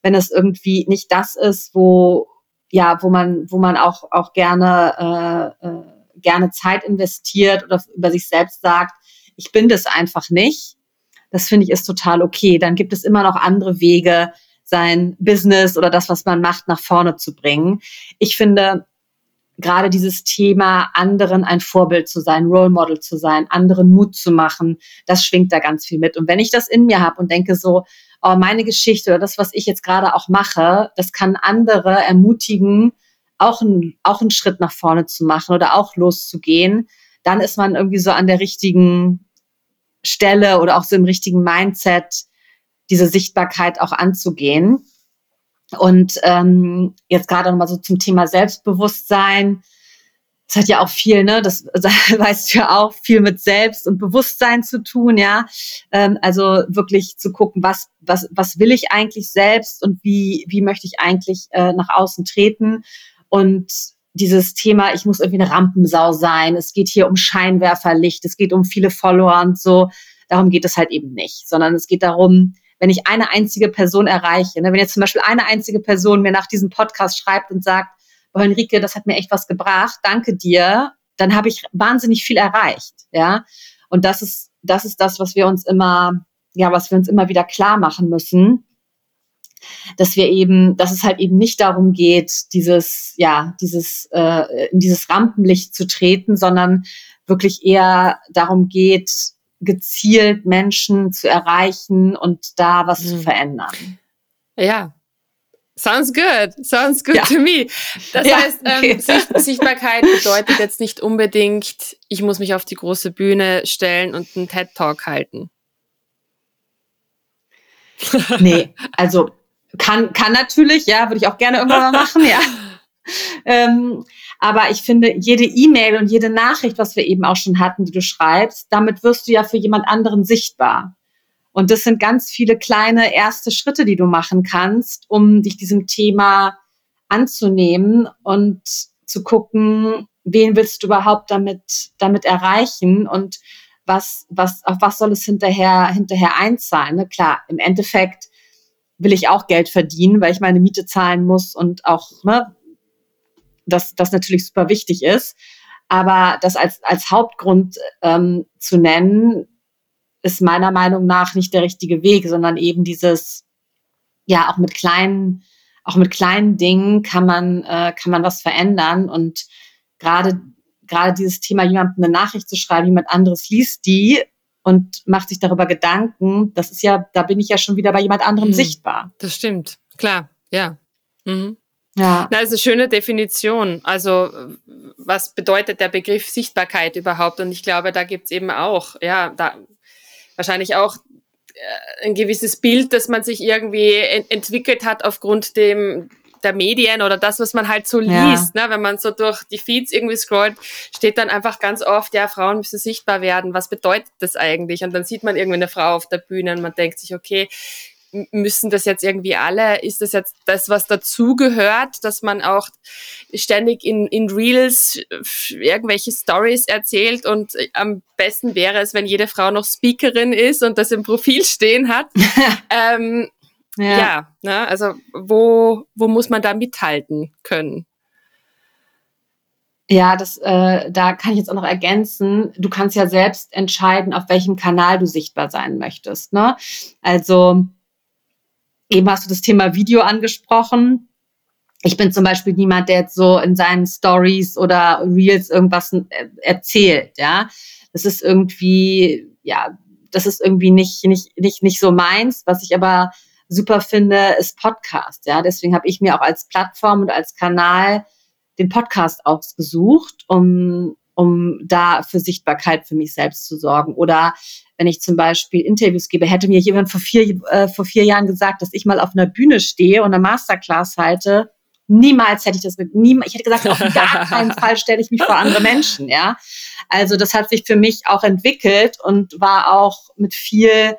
S2: wenn es irgendwie nicht das ist, wo, ja, wo man, wo man auch, auch gerne, äh, äh, gerne Zeit investiert oder über sich selbst sagt, ich bin das einfach nicht. Das finde ich ist total okay. Dann gibt es immer noch andere Wege, sein Business oder das, was man macht, nach vorne zu bringen. Ich finde, gerade dieses Thema, anderen ein Vorbild zu sein, Role Model zu sein, anderen Mut zu machen, das schwingt da ganz viel mit. Und wenn ich das in mir habe und denke so, oh, meine Geschichte oder das, was ich jetzt gerade auch mache, das kann andere ermutigen, auch, ein, auch einen Schritt nach vorne zu machen oder auch loszugehen, dann ist man irgendwie so an der richtigen Stelle oder auch so im richtigen Mindset, diese Sichtbarkeit auch anzugehen. Und ähm, jetzt gerade nochmal so zum Thema Selbstbewusstsein. Das hat ja auch viel, ne, das, [LAUGHS] weißt du ja auch, viel mit Selbst und Bewusstsein zu tun, ja. Ähm, also wirklich zu gucken, was, was, was will ich eigentlich selbst und wie, wie möchte ich eigentlich äh, nach außen treten. Und dieses Thema, ich muss irgendwie eine Rampensau sein, es geht hier um Scheinwerferlicht, es geht um viele Follower und so. Darum geht es halt eben nicht, sondern es geht darum, wenn ich eine einzige Person erreiche, ne, wenn jetzt zum Beispiel eine einzige Person mir nach diesem Podcast schreibt und sagt, boah, Henrike, das hat mir echt was gebracht, danke dir, dann habe ich wahnsinnig viel erreicht, ja. Und das ist, das ist das, was wir uns immer, ja, was wir uns immer wieder klar machen müssen, dass wir eben, dass es halt eben nicht darum geht, dieses, ja, dieses, äh, in dieses Rampenlicht zu treten, sondern wirklich eher darum geht, gezielt Menschen zu erreichen und da was mhm. zu verändern.
S1: Ja. Sounds good. Sounds good ja. to me. Das ja, heißt, ähm, okay. Sicht Sichtbarkeit bedeutet jetzt nicht unbedingt, ich muss mich auf die große Bühne stellen und einen TED-Talk halten. [LAUGHS]
S2: nee, also kann, kann natürlich, ja, würde ich auch gerne irgendwann mal [LAUGHS] machen, ja. Ähm, aber ich finde, jede E-Mail und jede Nachricht, was wir eben auch schon hatten, die du schreibst, damit wirst du ja für jemand anderen sichtbar. Und das sind ganz viele kleine erste Schritte, die du machen kannst, um dich diesem Thema anzunehmen und zu gucken, wen willst du überhaupt damit, damit erreichen und was, was, auf was soll es hinterher, hinterher einzahlen? Ne? Klar, im Endeffekt will ich auch Geld verdienen, weil ich meine Miete zahlen muss und auch ne, das, das natürlich super wichtig ist. Aber das als, als Hauptgrund ähm, zu nennen, ist meiner Meinung nach nicht der richtige Weg, sondern eben dieses, ja, auch mit kleinen, auch mit kleinen Dingen kann man, äh, kann man was verändern. Und gerade, gerade dieses Thema, jemandem eine Nachricht zu schreiben, jemand anderes liest die und macht sich darüber Gedanken, das ist ja, da bin ich ja schon wieder bei jemand anderem mhm. sichtbar.
S1: Das stimmt, klar, ja. Mhm. Ja. das ist eine schöne Definition. Also, was bedeutet der Begriff Sichtbarkeit überhaupt? Und ich glaube, da gibt's eben auch, ja, da wahrscheinlich auch äh, ein gewisses Bild, das man sich irgendwie ent entwickelt hat aufgrund dem der Medien oder das, was man halt so liest. Ja. Ne? Wenn man so durch die Feeds irgendwie scrollt, steht dann einfach ganz oft, ja, Frauen müssen sichtbar werden. Was bedeutet das eigentlich? Und dann sieht man irgendwie eine Frau auf der Bühne und man denkt sich, okay, müssen das jetzt irgendwie alle, ist das jetzt das, was dazugehört, dass man auch ständig in, in Reels irgendwelche Stories erzählt und am besten wäre es, wenn jede Frau noch Speakerin ist und das im Profil stehen hat. [LAUGHS] ähm, ja, ja ne? also wo, wo muss man da mithalten können?
S2: Ja, das, äh, da kann ich jetzt auch noch ergänzen. Du kannst ja selbst entscheiden, auf welchem Kanal du sichtbar sein möchtest. Ne? Also Eben hast du das Thema Video angesprochen. Ich bin zum Beispiel niemand, der jetzt so in seinen Stories oder Reels irgendwas äh, erzählt, ja. Das ist irgendwie, ja, das ist irgendwie nicht, nicht, nicht, nicht so meins. Was ich aber super finde, ist Podcast, ja. Deswegen habe ich mir auch als Plattform und als Kanal den Podcast ausgesucht, um, um da für Sichtbarkeit für mich selbst zu sorgen. Oder wenn ich zum Beispiel Interviews gebe, hätte mir jemand vor vier, äh, vor vier Jahren gesagt, dass ich mal auf einer Bühne stehe und eine Masterclass halte, niemals hätte ich das, nie, ich hätte gesagt, auf gar keinen Fall stelle ich mich vor andere Menschen, ja. Also das hat sich für mich auch entwickelt und war auch mit viel,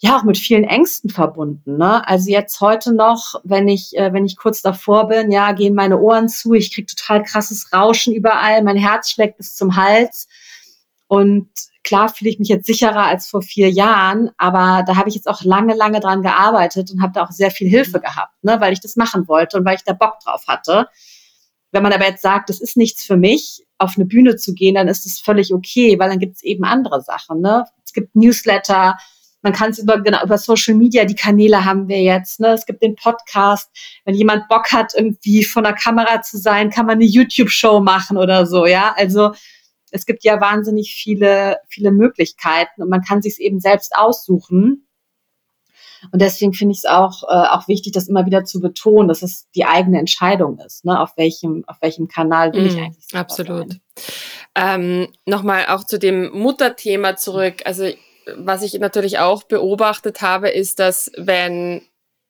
S2: ja, auch mit vielen Ängsten verbunden. Ne? Also jetzt heute noch, wenn ich, äh, wenn ich kurz davor bin, ja, gehen meine Ohren zu, ich kriege total krasses Rauschen überall, mein Herz schlägt bis zum Hals. Und klar fühle ich mich jetzt sicherer als vor vier Jahren, aber da habe ich jetzt auch lange, lange dran gearbeitet und habe da auch sehr viel Hilfe mhm. gehabt, ne, weil ich das machen wollte und weil ich da Bock drauf hatte. Wenn man aber jetzt sagt, das ist nichts für mich, auf eine Bühne zu gehen, dann ist das völlig okay, weil dann gibt es eben andere Sachen. Ne? Es gibt Newsletter, man kann es über, genau, über Social Media, die Kanäle haben wir jetzt. Ne? Es gibt den Podcast. Wenn jemand Bock hat, irgendwie vor der Kamera zu sein, kann man eine YouTube-Show machen oder so. Ja, also es gibt ja wahnsinnig viele, viele Möglichkeiten und man kann sich eben selbst aussuchen. Und deswegen finde ich es auch, äh, auch wichtig, das immer wieder zu betonen, dass es die eigene Entscheidung ist, ne? auf, welchem, auf welchem Kanal will mm, ich eigentlich
S1: Absolut. Ähm, Nochmal auch zu dem Mutterthema zurück. Also was ich natürlich auch beobachtet habe, ist, dass wenn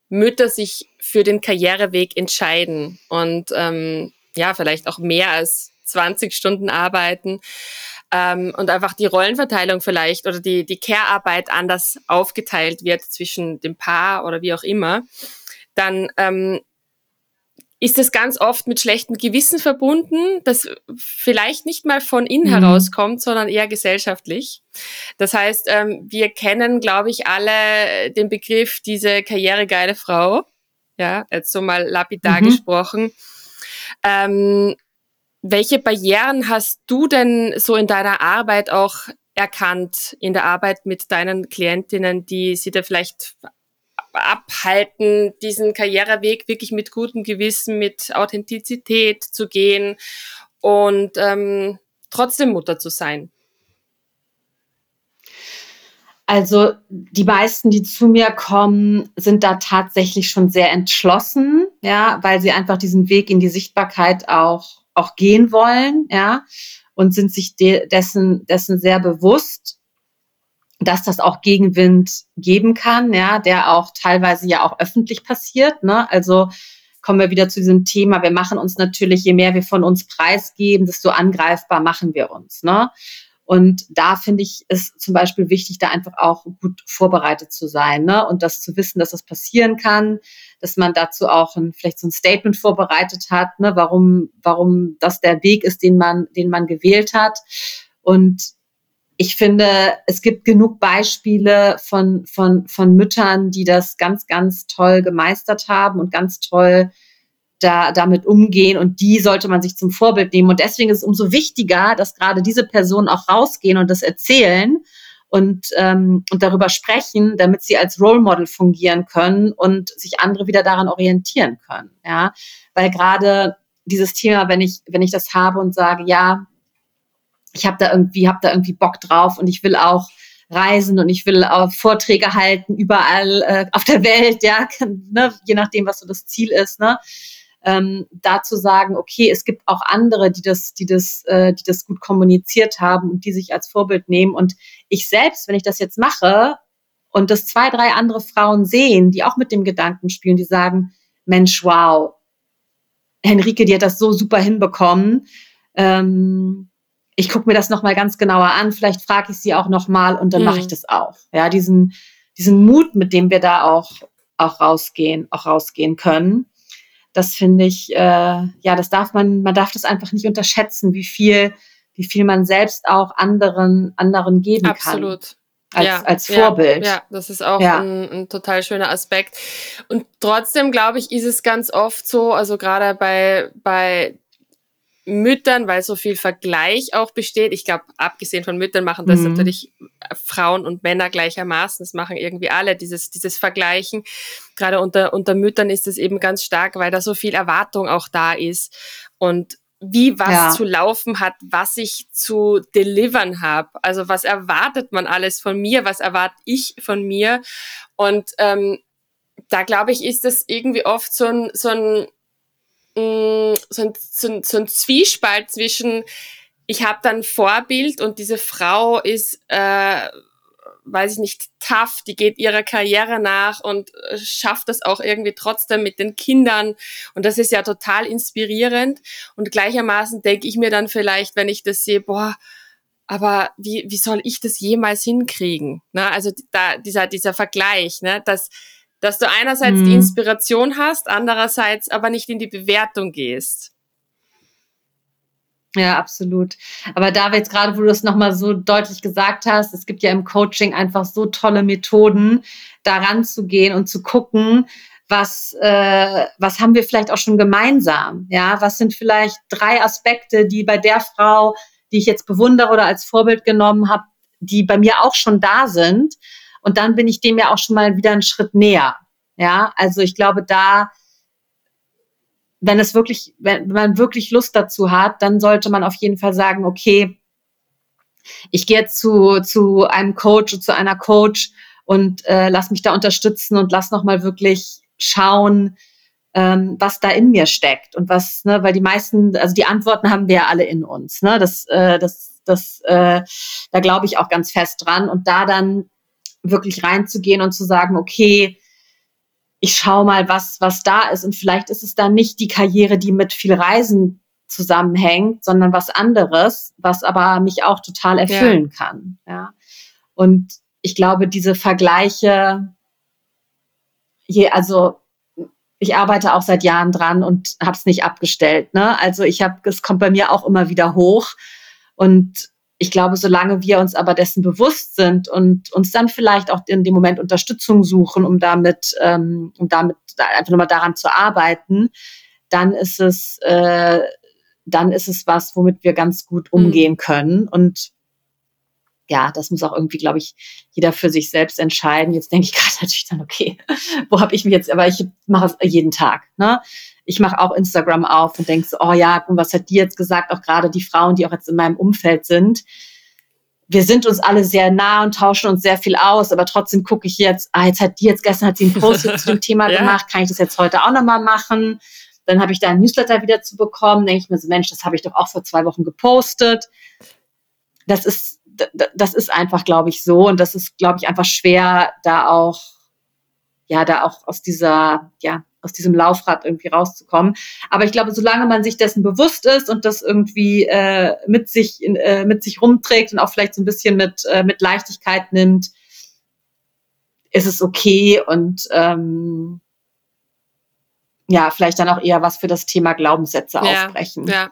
S1: Mütter sich für den Karriereweg entscheiden und ähm, ja, vielleicht auch mehr als 20 Stunden arbeiten ähm, und einfach die Rollenverteilung vielleicht oder die, die Care-Arbeit anders aufgeteilt wird zwischen dem Paar oder wie auch immer, dann ähm, ist es ganz oft mit schlechtem Gewissen verbunden, das vielleicht nicht mal von innen mhm. herauskommt, sondern eher gesellschaftlich. Das heißt, ähm, wir kennen, glaube ich, alle den Begriff diese karrieregeile Frau. Ja, jetzt so mal lapidar mhm. gesprochen. Ähm, welche Barrieren hast du denn so in deiner Arbeit auch erkannt, in der Arbeit mit deinen Klientinnen, die sie da vielleicht abhalten, diesen Karriereweg wirklich mit gutem Gewissen, mit Authentizität zu gehen und ähm, trotzdem Mutter zu sein?
S2: Also die meisten, die zu mir kommen, sind da tatsächlich schon sehr entschlossen, ja, weil sie einfach diesen Weg in die Sichtbarkeit auch auch gehen wollen, ja, und sind sich de dessen, dessen sehr bewusst, dass das auch Gegenwind geben kann, ja, der auch teilweise ja auch öffentlich passiert, ne? Also kommen wir wieder zu diesem Thema. Wir machen uns natürlich, je mehr wir von uns preisgeben, desto angreifbar machen wir uns, ne? Und da finde ich es zum Beispiel wichtig, da einfach auch gut vorbereitet zu sein ne? und das zu wissen, dass das passieren kann, dass man dazu auch ein, vielleicht so ein Statement vorbereitet hat, ne? warum, warum das der Weg ist, den man, den man gewählt hat. Und ich finde, es gibt genug Beispiele von, von, von Müttern, die das ganz, ganz toll gemeistert haben und ganz toll da damit umgehen und die sollte man sich zum Vorbild nehmen. Und deswegen ist es umso wichtiger, dass gerade diese Personen auch rausgehen und das erzählen und, ähm, und darüber sprechen, damit sie als Role Model fungieren können und sich andere wieder daran orientieren können. Ja, weil gerade dieses Thema, wenn ich, wenn ich das habe und sage, ja, ich habe da irgendwie, habe da irgendwie Bock drauf und ich will auch reisen und ich will auch Vorträge halten überall äh, auf der Welt, ja, [LAUGHS] ne, je nachdem, was so das Ziel ist, ne, ähm, da zu sagen, okay, es gibt auch andere, die das, die das, äh, die das gut kommuniziert haben und die sich als Vorbild nehmen. Und ich selbst, wenn ich das jetzt mache und das zwei, drei andere Frauen sehen, die auch mit dem Gedanken spielen, die sagen, Mensch, wow, Henrike, die hat das so super hinbekommen. Ähm, ich gucke mir das nochmal ganz genauer an, vielleicht frage ich sie auch nochmal und dann mhm. mache ich das auch. Ja, diesen, diesen Mut, mit dem wir da auch, auch rausgehen, auch rausgehen können. Das finde ich, äh, ja, das darf man, man darf das einfach nicht unterschätzen, wie viel, wie viel man selbst auch anderen, anderen geben
S1: Absolut.
S2: kann als, ja, als Vorbild.
S1: Ja, ja, das ist auch ja. ein, ein, total schöner Aspekt. Und trotzdem, glaube ich, ist es ganz oft so, also gerade bei, bei Müttern, weil so viel Vergleich auch besteht. Ich glaube, abgesehen von Müttern machen das mhm. natürlich Frauen und Männer gleichermaßen. Das machen irgendwie alle, dieses, dieses Vergleichen. Gerade unter, unter Müttern ist es eben ganz stark, weil da so viel Erwartung auch da ist. Und wie was ja. zu laufen hat, was ich zu delivern habe. Also was erwartet man alles von mir, was erwarte ich von mir? Und ähm, da glaube ich, ist das irgendwie oft so ein, so ein mh, so, ein, so, ein, so ein Zwiespalt zwischen, ich habe dann Vorbild und diese Frau ist, äh, weiß ich nicht, tough, die geht ihrer Karriere nach und äh, schafft das auch irgendwie trotzdem mit den Kindern. Und das ist ja total inspirierend. Und gleichermaßen denke ich mir dann vielleicht, wenn ich das sehe, boah, aber wie, wie soll ich das jemals hinkriegen? Ne? Also da, dieser, dieser Vergleich, ne? dass dass du einerseits mhm. die Inspiration hast, andererseits aber nicht in die Bewertung gehst.
S2: Ja, absolut. Aber da jetzt gerade, wo du es nochmal so deutlich gesagt hast, es gibt ja im Coaching einfach so tolle Methoden, daran zu gehen und zu gucken, was, äh, was haben wir vielleicht auch schon gemeinsam? Ja, was sind vielleicht drei Aspekte, die bei der Frau, die ich jetzt bewundere oder als Vorbild genommen habe, die bei mir auch schon da sind und dann bin ich dem ja auch schon mal wieder einen Schritt näher. Ja, also ich glaube, da, wenn es wirklich, wenn man wirklich Lust dazu hat, dann sollte man auf jeden Fall sagen, okay, ich gehe jetzt zu, zu einem Coach, zu einer Coach und äh, lass mich da unterstützen und lass nochmal wirklich schauen, ähm, was da in mir steckt und was, ne, weil die meisten, also die Antworten haben wir ja alle in uns. Ne? Das, äh, das, das, äh, da glaube ich auch ganz fest dran. Und da dann wirklich reinzugehen und zu sagen, okay, ich schaue mal, was, was da ist. Und vielleicht ist es dann nicht die Karriere, die mit viel Reisen zusammenhängt, sondern was anderes, was aber mich auch total erfüllen ja. kann. Ja. Und ich glaube, diese Vergleiche, je, also ich arbeite auch seit Jahren dran und habe es nicht abgestellt. Ne? Also ich habe, es kommt bei mir auch immer wieder hoch. Und ich glaube, solange wir uns aber dessen bewusst sind und uns dann vielleicht auch in dem Moment Unterstützung suchen, um damit, ähm, um damit einfach nochmal daran zu arbeiten, dann ist es, äh, dann ist es was, womit wir ganz gut mhm. umgehen können. Und ja, das muss auch irgendwie, glaube ich, jeder für sich selbst entscheiden. Jetzt denke ich [LAUGHS] gerade natürlich dann, okay, wo habe ich mich jetzt, aber ich mache es jeden Tag. Ne? Ich mache auch Instagram auf und denke so, oh ja, und was hat die jetzt gesagt? Auch gerade die Frauen, die auch jetzt in meinem Umfeld sind. Wir sind uns alle sehr nah und tauschen uns sehr viel aus, aber trotzdem gucke ich jetzt, ah, jetzt hat die jetzt gestern hat sie einen Post zu dem [LAUGHS] Thema ja. gemacht, kann ich das jetzt heute auch nochmal machen? Dann habe ich da ein Newsletter wieder zu bekommen, denke ich mir so, Mensch, das habe ich doch auch vor zwei Wochen gepostet. Das ist, das ist einfach, glaube ich, so. Und das ist, glaube ich, einfach schwer, da auch, ja, da auch aus dieser, ja, aus diesem Laufrad irgendwie rauszukommen. Aber ich glaube, solange man sich dessen bewusst ist und das irgendwie äh, mit sich äh, mit sich rumträgt und auch vielleicht so ein bisschen mit äh, mit Leichtigkeit nimmt, ist es okay und ähm, ja, vielleicht dann auch eher was für das Thema Glaubenssätze
S1: ja,
S2: aufbrechen.
S1: Ja,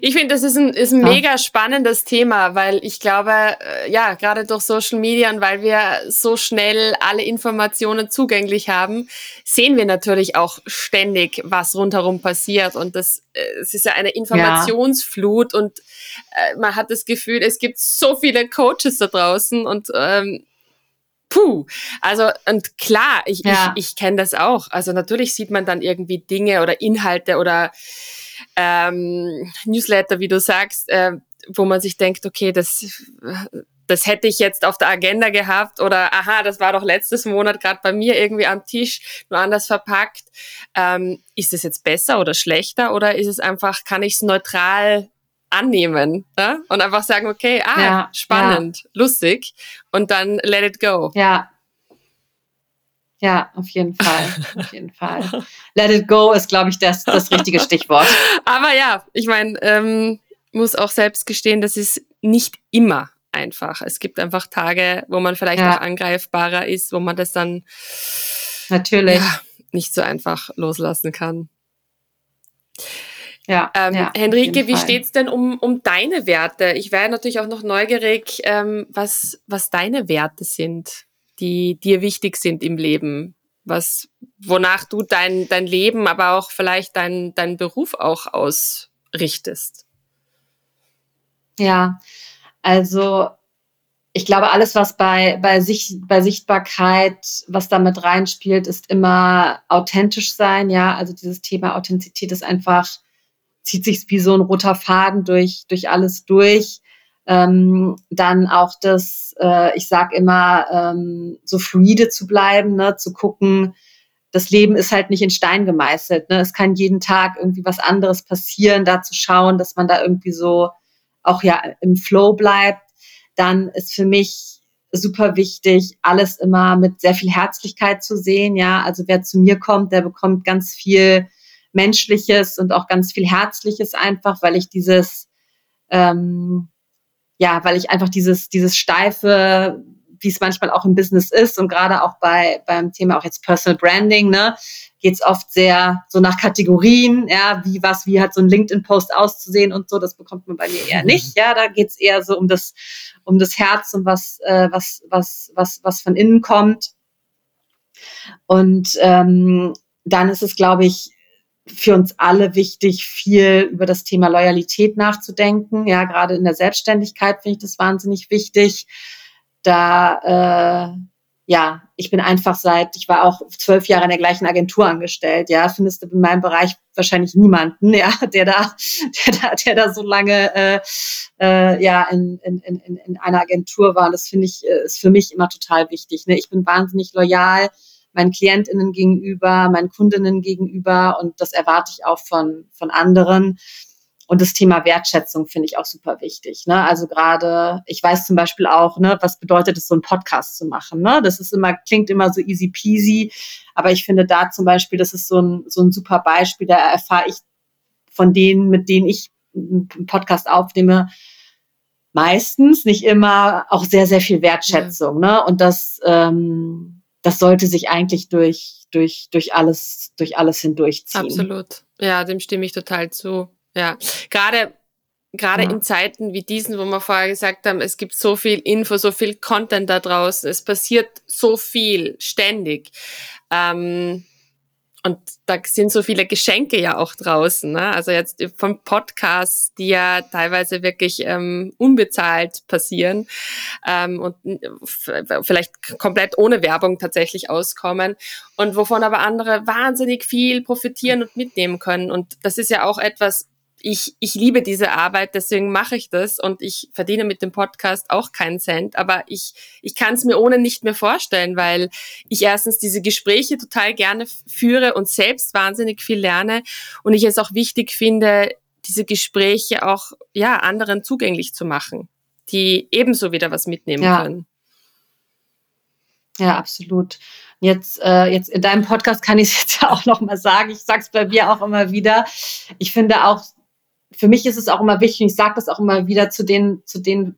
S1: Ich finde, das ist ein, ist ein ja. mega spannendes Thema, weil ich glaube, äh, ja, gerade durch Social Media und weil wir so schnell alle Informationen zugänglich haben, sehen wir natürlich auch ständig, was rundherum passiert. Und das, äh, es ist ja eine Informationsflut ja. und äh, man hat das Gefühl, es gibt so viele Coaches da draußen und ähm, puh. Also, und klar, ich, ja. ich, ich kenne das auch. Also natürlich sieht man dann irgendwie Dinge oder Inhalte oder ähm, Newsletter, wie du sagst, äh, wo man sich denkt, okay, das, das hätte ich jetzt auf der Agenda gehabt oder aha, das war doch letztes Monat gerade bei mir irgendwie am Tisch, nur anders verpackt. Ähm, ist es jetzt besser oder schlechter oder ist es einfach, kann ich es neutral annehmen ja? und einfach sagen, okay, ah, ja, spannend, ja. lustig und dann let it go.
S2: Ja, ja, auf jeden Fall. Auf jeden Fall. Let it go ist, glaube ich, das, das richtige Stichwort.
S1: Aber ja, ich meine, ähm, muss auch selbst gestehen, das ist nicht immer einfach. Es gibt einfach Tage, wo man vielleicht ja. auch angreifbarer ist, wo man das dann
S2: natürlich ja,
S1: nicht so einfach loslassen kann.
S2: Ja,
S1: ähm, ja Henrike, wie steht es denn um, um deine Werte? Ich wäre natürlich auch noch neugierig, ähm, was, was deine Werte sind die dir wichtig sind im Leben? Was, wonach du dein, dein Leben, aber auch vielleicht dein, dein Beruf auch ausrichtest?
S2: Ja, also ich glaube, alles, was bei, bei, Sicht, bei Sichtbarkeit, was damit reinspielt, ist immer authentisch sein. Ja, also dieses Thema Authentizität ist einfach, zieht sich wie so ein roter Faden durch, durch alles durch. Ähm, dann auch das, äh, ich sag immer, ähm, so fluide zu bleiben, ne, zu gucken, das Leben ist halt nicht in Stein gemeißelt. Ne? Es kann jeden Tag irgendwie was anderes passieren, da zu schauen, dass man da irgendwie so auch ja im Flow bleibt. Dann ist für mich super wichtig, alles immer mit sehr viel Herzlichkeit zu sehen. Ja, also wer zu mir kommt, der bekommt ganz viel Menschliches und auch ganz viel Herzliches einfach, weil ich dieses ähm, ja, weil ich einfach dieses, dieses steife, wie es manchmal auch im Business ist und gerade auch bei beim Thema auch jetzt Personal Branding, ne, geht es oft sehr so nach Kategorien, ja, wie was, wie hat so ein LinkedIn-Post auszusehen und so, das bekommt man bei mir eher nicht. Ja, da geht es eher so um das, um das Herz und was, äh, was, was, was, was von innen kommt. Und ähm, dann ist es, glaube ich, für uns alle wichtig, viel über das Thema Loyalität nachzudenken. Ja, gerade in der Selbstständigkeit finde ich das wahnsinnig wichtig. Da, äh, ja, ich bin einfach seit, ich war auch zwölf Jahre in der gleichen Agentur angestellt. Ja, findest du in meinem Bereich wahrscheinlich niemanden, ja, der da, der da, der da so lange, äh, äh, ja, in, in, in, in einer Agentur war. das finde ich, äh, ist für mich immer total wichtig. Ne? Ich bin wahnsinnig loyal meinen KlientInnen gegenüber, meinen Kundinnen gegenüber und das erwarte ich auch von, von anderen. Und das Thema Wertschätzung finde ich auch super wichtig. Ne? Also gerade, ich weiß zum Beispiel auch, ne, was bedeutet es, so einen Podcast zu machen. Ne? Das ist immer, klingt immer so easy peasy, aber ich finde da zum Beispiel, das ist so ein, so ein super Beispiel, da erfahre ich von denen, mit denen ich einen Podcast aufnehme, meistens, nicht immer, auch sehr, sehr viel Wertschätzung. Ja. Ne? Und das, ähm, das sollte sich eigentlich durch, durch, durch alles, durch alles hindurchziehen.
S1: Absolut. Ja, dem stimme ich total zu. Ja, gerade, gerade ja. in Zeiten wie diesen, wo wir vorher gesagt haben, es gibt so viel Info, so viel Content da draußen, es passiert so viel ständig. Ähm, und da sind so viele Geschenke ja auch draußen. Ne? Also jetzt vom Podcasts, die ja teilweise wirklich ähm, unbezahlt passieren ähm, und vielleicht komplett ohne Werbung tatsächlich auskommen und wovon aber andere wahnsinnig viel profitieren und mitnehmen können. Und das ist ja auch etwas, ich, ich liebe diese Arbeit, deswegen mache ich das und ich verdiene mit dem Podcast auch keinen Cent, aber ich, ich kann es mir ohne nicht mehr vorstellen, weil ich erstens diese Gespräche total gerne führe und selbst wahnsinnig viel lerne und ich es auch wichtig finde, diese Gespräche auch ja anderen zugänglich zu machen, die ebenso wieder was mitnehmen ja. können.
S2: Ja, absolut. Jetzt, äh, jetzt in deinem Podcast kann ich es [LAUGHS] jetzt ja auch noch mal sagen. Ich sage es bei mir auch immer wieder. Ich finde auch für mich ist es auch immer wichtig, und ich sage das auch immer wieder zu den, zu den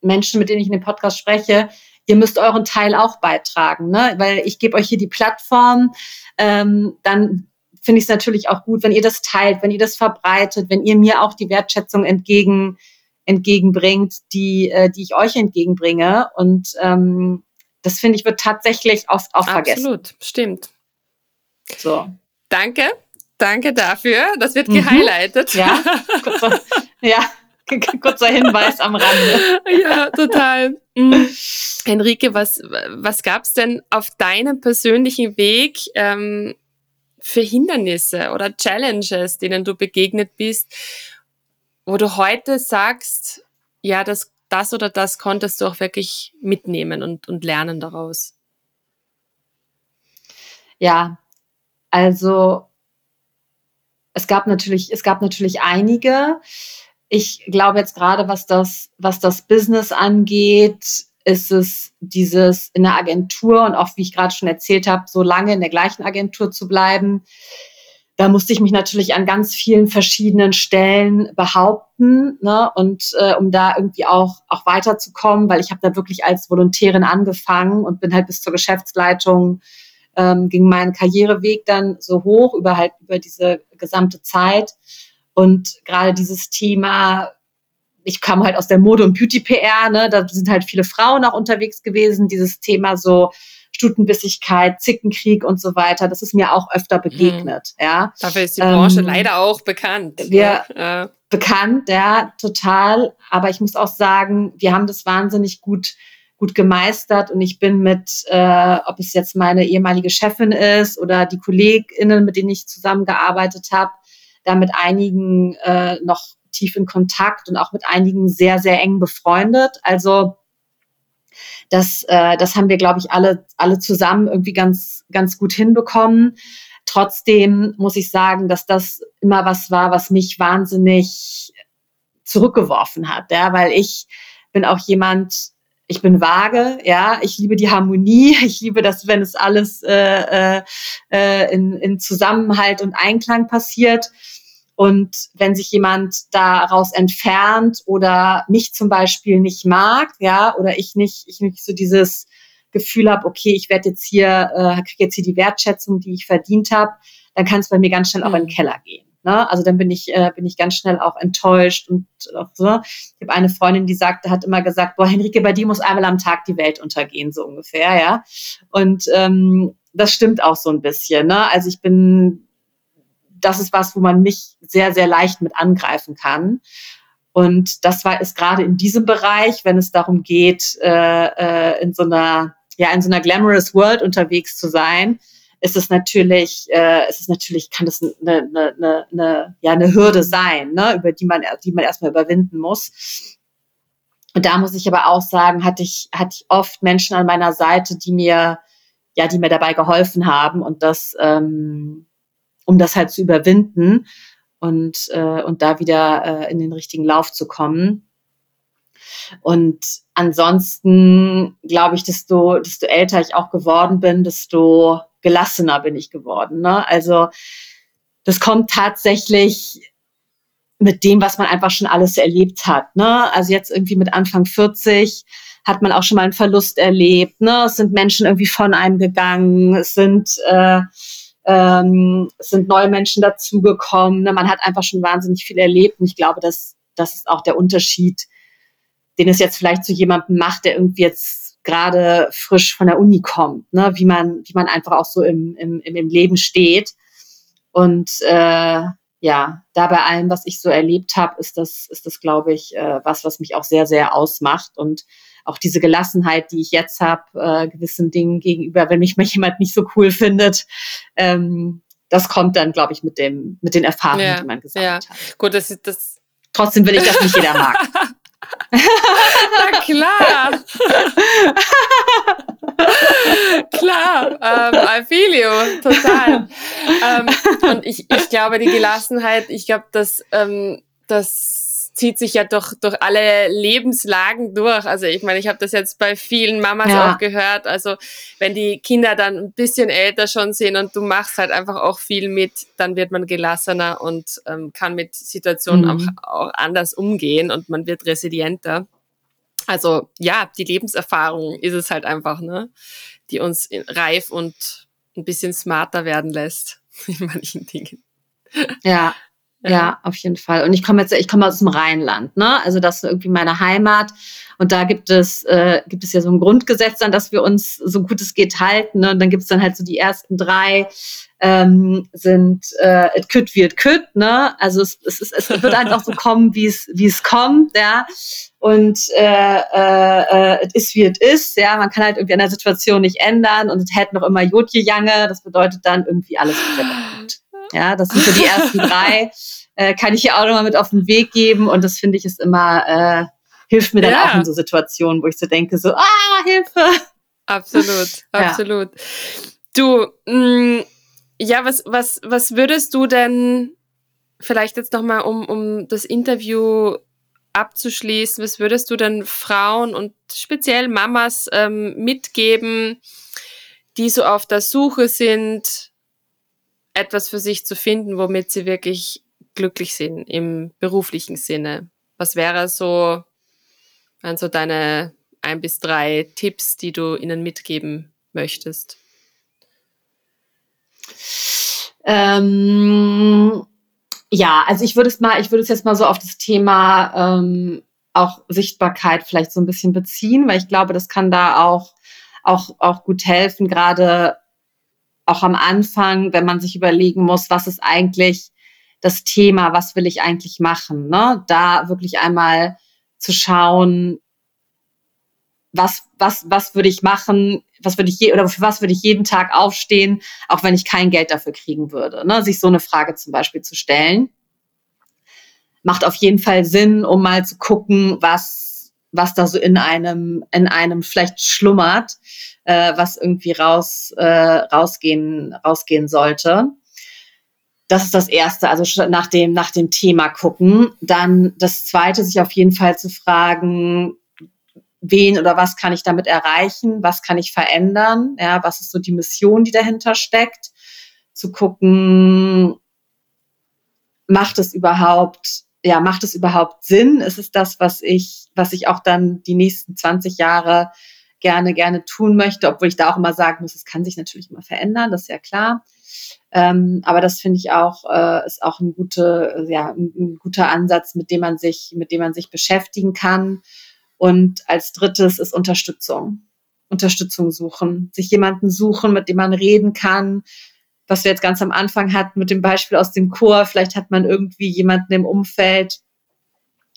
S2: Menschen, mit denen ich in dem Podcast spreche, ihr müsst euren Teil auch beitragen, ne? weil ich gebe euch hier die Plattform, ähm, dann finde ich es natürlich auch gut, wenn ihr das teilt, wenn ihr das verbreitet, wenn ihr mir auch die Wertschätzung entgegen, entgegenbringt, die, äh, die ich euch entgegenbringe. Und ähm, das finde ich wird tatsächlich oft auch vergessen.
S1: Absolut, stimmt. So. Danke, danke dafür. Das wird mhm. gehighlightet.
S2: Ja, kurzer, ja, kurzer Hinweis am Rande.
S1: Ja, total. Mhm. Henrike, was, was gab es denn auf deinem persönlichen Weg ähm, für Hindernisse oder Challenges, denen du begegnet bist, wo du heute sagst, ja, das, das oder das konntest du auch wirklich mitnehmen und, und lernen daraus?
S2: Ja, also es gab natürlich, es gab natürlich einige. Ich glaube jetzt gerade, was das, was das Business angeht, ist es dieses in der Agentur und auch wie ich gerade schon erzählt habe, so lange in der gleichen Agentur zu bleiben. Da musste ich mich natürlich an ganz vielen verschiedenen Stellen behaupten, ne? Und äh, um da irgendwie auch auch weiterzukommen, weil ich habe da wirklich als Volontärin angefangen und bin halt bis zur Geschäftsleitung ähm, ging mein Karriereweg dann so hoch über halt über diese gesamte Zeit und gerade dieses Thema ich kam halt aus der Mode- und Beauty-PR, ne? da sind halt viele Frauen auch unterwegs gewesen, dieses Thema so Stutenbissigkeit, Zickenkrieg und so weiter, das ist mir auch öfter mhm. begegnet. Mhm. Ja.
S1: Dafür ist die Branche ähm, leider auch bekannt.
S2: Wir, ja. Bekannt, ja, total. Aber ich muss auch sagen, wir haben das wahnsinnig gut gut gemeistert und ich bin mit, äh, ob es jetzt meine ehemalige Chefin ist oder die KollegInnen, mit denen ich zusammengearbeitet habe, da mit einigen äh, noch tief in Kontakt und auch mit einigen sehr, sehr eng befreundet. Also das, äh, das haben wir, glaube ich, alle, alle zusammen irgendwie ganz, ganz gut hinbekommen. Trotzdem muss ich sagen, dass das immer was war, was mich wahnsinnig zurückgeworfen hat, ja, weil ich bin auch jemand, ich bin vage, ja, ich liebe die Harmonie, [LAUGHS] ich liebe das, wenn es alles äh, äh, äh in, in Zusammenhalt und Einklang passiert. Und wenn sich jemand daraus entfernt oder mich zum Beispiel nicht mag, ja, oder ich nicht, ich nicht so dieses Gefühl habe, okay, ich werde jetzt hier, äh, kriege jetzt hier die Wertschätzung, die ich verdient habe, dann kann es bei mir ganz schnell auch in den mhm. Keller gehen. Ne? Also dann bin ich, äh, bin ich ganz schnell auch enttäuscht und auch so. Ich habe eine Freundin, die sagte, hat immer gesagt, boah, Henrike, bei dir muss einmal am Tag die Welt untergehen, so ungefähr, ja. Und ähm, das stimmt auch so ein bisschen. Ne? Also ich bin das ist was, wo man mich sehr, sehr leicht mit angreifen kann. Und das war ist gerade in diesem Bereich, wenn es darum geht, äh, äh, in so einer ja in so einer glamorous World unterwegs zu sein, ist es natürlich, äh, ist es natürlich, kann das eine, eine, eine, eine, ja, eine Hürde sein, ne, über die man, die man erstmal überwinden muss. Und da muss ich aber auch sagen, hatte ich, hatte ich oft Menschen an meiner Seite, die mir, ja, die mir dabei geholfen haben und das, ähm, um das halt zu überwinden und, äh, und da wieder äh, in den richtigen Lauf zu kommen. Und ansonsten glaube ich, desto, desto älter ich auch geworden bin, desto gelassener bin ich geworden. Ne? Also das kommt tatsächlich mit dem, was man einfach schon alles erlebt hat. Ne? Also jetzt irgendwie mit Anfang 40 hat man auch schon mal einen Verlust erlebt. Ne? Es sind Menschen irgendwie von einem gegangen. Es sind äh, ähm, es sind neue Menschen dazugekommen. Ne? Man hat einfach schon wahnsinnig viel erlebt und ich glaube, dass das ist auch der Unterschied, den es jetzt vielleicht zu jemandem macht, der irgendwie jetzt gerade frisch von der Uni kommt, ne? wie man wie man einfach auch so im, im, im Leben steht und äh, ja, da bei allem, was ich so erlebt habe, ist das, ist das, glaube ich, äh, was, was mich auch sehr, sehr ausmacht. Und auch diese Gelassenheit, die ich jetzt habe, äh, gewissen Dingen gegenüber, wenn mich mal jemand nicht so cool findet, ähm, das kommt dann, glaube ich, mit dem, mit den Erfahrungen, ja, die man gesagt ja. hat.
S1: Gut, das ist das.
S2: Trotzdem will ich, dass nicht jeder mag. [LAUGHS]
S1: Na klar. klar, ähm, I feel you, total. ähm, und ich, ich glaube, die Gelassenheit, ich glaube, dass ähm, das zieht sich ja durch, durch alle Lebenslagen durch. Also ich meine, ich habe das jetzt bei vielen Mamas ja. auch gehört. Also wenn die Kinder dann ein bisschen älter schon sind und du machst halt einfach auch viel mit, dann wird man gelassener und ähm, kann mit Situationen mhm. auch, auch anders umgehen und man wird resilienter. Also ja, die Lebenserfahrung ist es halt einfach, ne, die uns reif und ein bisschen smarter werden lässt. [LAUGHS] in manchen Dingen.
S2: Ja, ja, auf jeden Fall. Und ich komme jetzt, ich komme aus dem Rheinland, ne? Also das ist irgendwie meine Heimat. Und da gibt es, äh, gibt es ja so ein Grundgesetz, an das wir uns so gut es geht halten. Ne? Und dann gibt es dann halt so die ersten drei ähm, sind äh, it could wie it could, ne? Also es, es, ist, es wird einfach so [LAUGHS] kommen, wie es, wie es kommt, ja. Und äh, äh, es ist wie es ist, ja. Man kann halt irgendwie an der Situation nicht ändern und es hält noch immer Jodje Jange. Das bedeutet dann irgendwie alles gut. Ja, das sind so die ersten [LAUGHS] drei. Äh, kann ich hier auch nochmal mit auf den Weg geben. Und das finde ich ist immer, äh, hilft mir dann ja. auch in so Situationen, wo ich so denke, so, ah, Hilfe.
S1: Absolut, [LAUGHS] absolut. Ja. Du, mh, mm, ja, was, was, was würdest du denn vielleicht jetzt nochmal, um, um das Interview abzuschließen, was würdest du denn Frauen und speziell Mamas ähm, mitgeben, die so auf der Suche sind, etwas für sich zu finden, womit sie wirklich glücklich sind im beruflichen Sinne? Was wäre so, also deine ein bis drei Tipps, die du ihnen mitgeben möchtest?
S2: Ähm, ja, also ich würde es mal, ich würde es jetzt mal so auf das Thema ähm, auch Sichtbarkeit vielleicht so ein bisschen beziehen, weil ich glaube, das kann da auch auch auch gut helfen, gerade auch am Anfang, wenn man sich überlegen muss, was ist eigentlich das Thema, was will ich eigentlich machen, ne? Da wirklich einmal zu schauen, was, was, was würde ich machen, was würde ich je, oder für was würde ich jeden Tag aufstehen, auch wenn ich kein Geld dafür kriegen würde, ne? Sich so eine Frage zum Beispiel zu stellen. Macht auf jeden Fall Sinn, um mal zu gucken, was, was da so in einem, in einem vielleicht schlummert äh, was irgendwie raus, äh, rausgehen, rausgehen sollte. Das ist das Erste, also nach dem, nach dem Thema gucken. Dann das Zweite, sich auf jeden Fall zu fragen, wen oder was kann ich damit erreichen, was kann ich verändern, ja, was ist so die Mission, die dahinter steckt, zu gucken, macht es überhaupt, ja, macht es überhaupt Sinn? Ist es das, was ich, was ich auch dann die nächsten 20 Jahre gerne, gerne tun möchte, obwohl ich da auch immer sagen muss, es kann sich natürlich immer verändern, das ist ja klar. Ähm, aber das finde ich auch, äh, ist auch ein, gute, ja, ein, ein, guter Ansatz, mit dem man sich, mit dem man sich beschäftigen kann. Und als drittes ist Unterstützung. Unterstützung suchen, sich jemanden suchen, mit dem man reden kann. Was wir jetzt ganz am Anfang hatten mit dem Beispiel aus dem Chor, vielleicht hat man irgendwie jemanden im Umfeld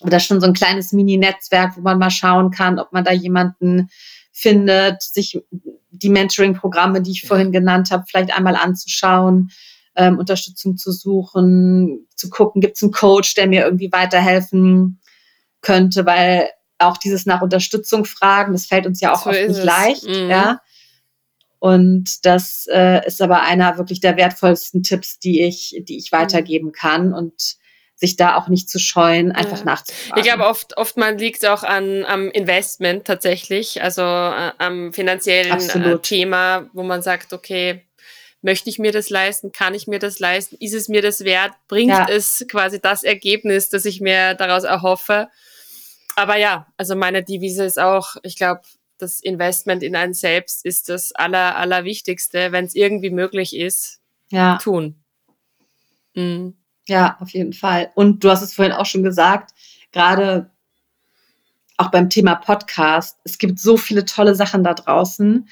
S2: oder schon so ein kleines Mini-Netzwerk, wo man mal schauen kann, ob man da jemanden findet, sich die Mentoring-Programme, die ich vorhin genannt habe, vielleicht einmal anzuschauen, ähm, Unterstützung zu suchen, zu gucken, gibt es einen Coach, der mir irgendwie weiterhelfen könnte, weil auch dieses nach Unterstützung fragen, das fällt uns ja auch so oft nicht leicht, mhm. ja. Und das äh, ist aber einer wirklich der wertvollsten Tipps, die ich, die ich mhm. weitergeben kann. Und sich da auch nicht zu scheuen, einfach ja. nachzufragen.
S1: Ich glaube, oft, oft man liegt auch an, am Investment tatsächlich, also äh, am finanziellen äh, Thema, wo man sagt, okay, möchte ich mir das leisten? Kann ich mir das leisten? Ist es mir das wert? Bringt ja. es quasi das Ergebnis, das ich mir daraus erhoffe? Aber ja, also meine Devise ist auch, ich glaube, das Investment in einen selbst ist das aller, allerwichtigste, wenn es irgendwie möglich ist, ja. tun.
S2: Mhm. Ja, auf jeden Fall. Und du hast es vorhin auch schon gesagt, gerade auch beim Thema Podcast, es gibt so viele tolle Sachen da draußen.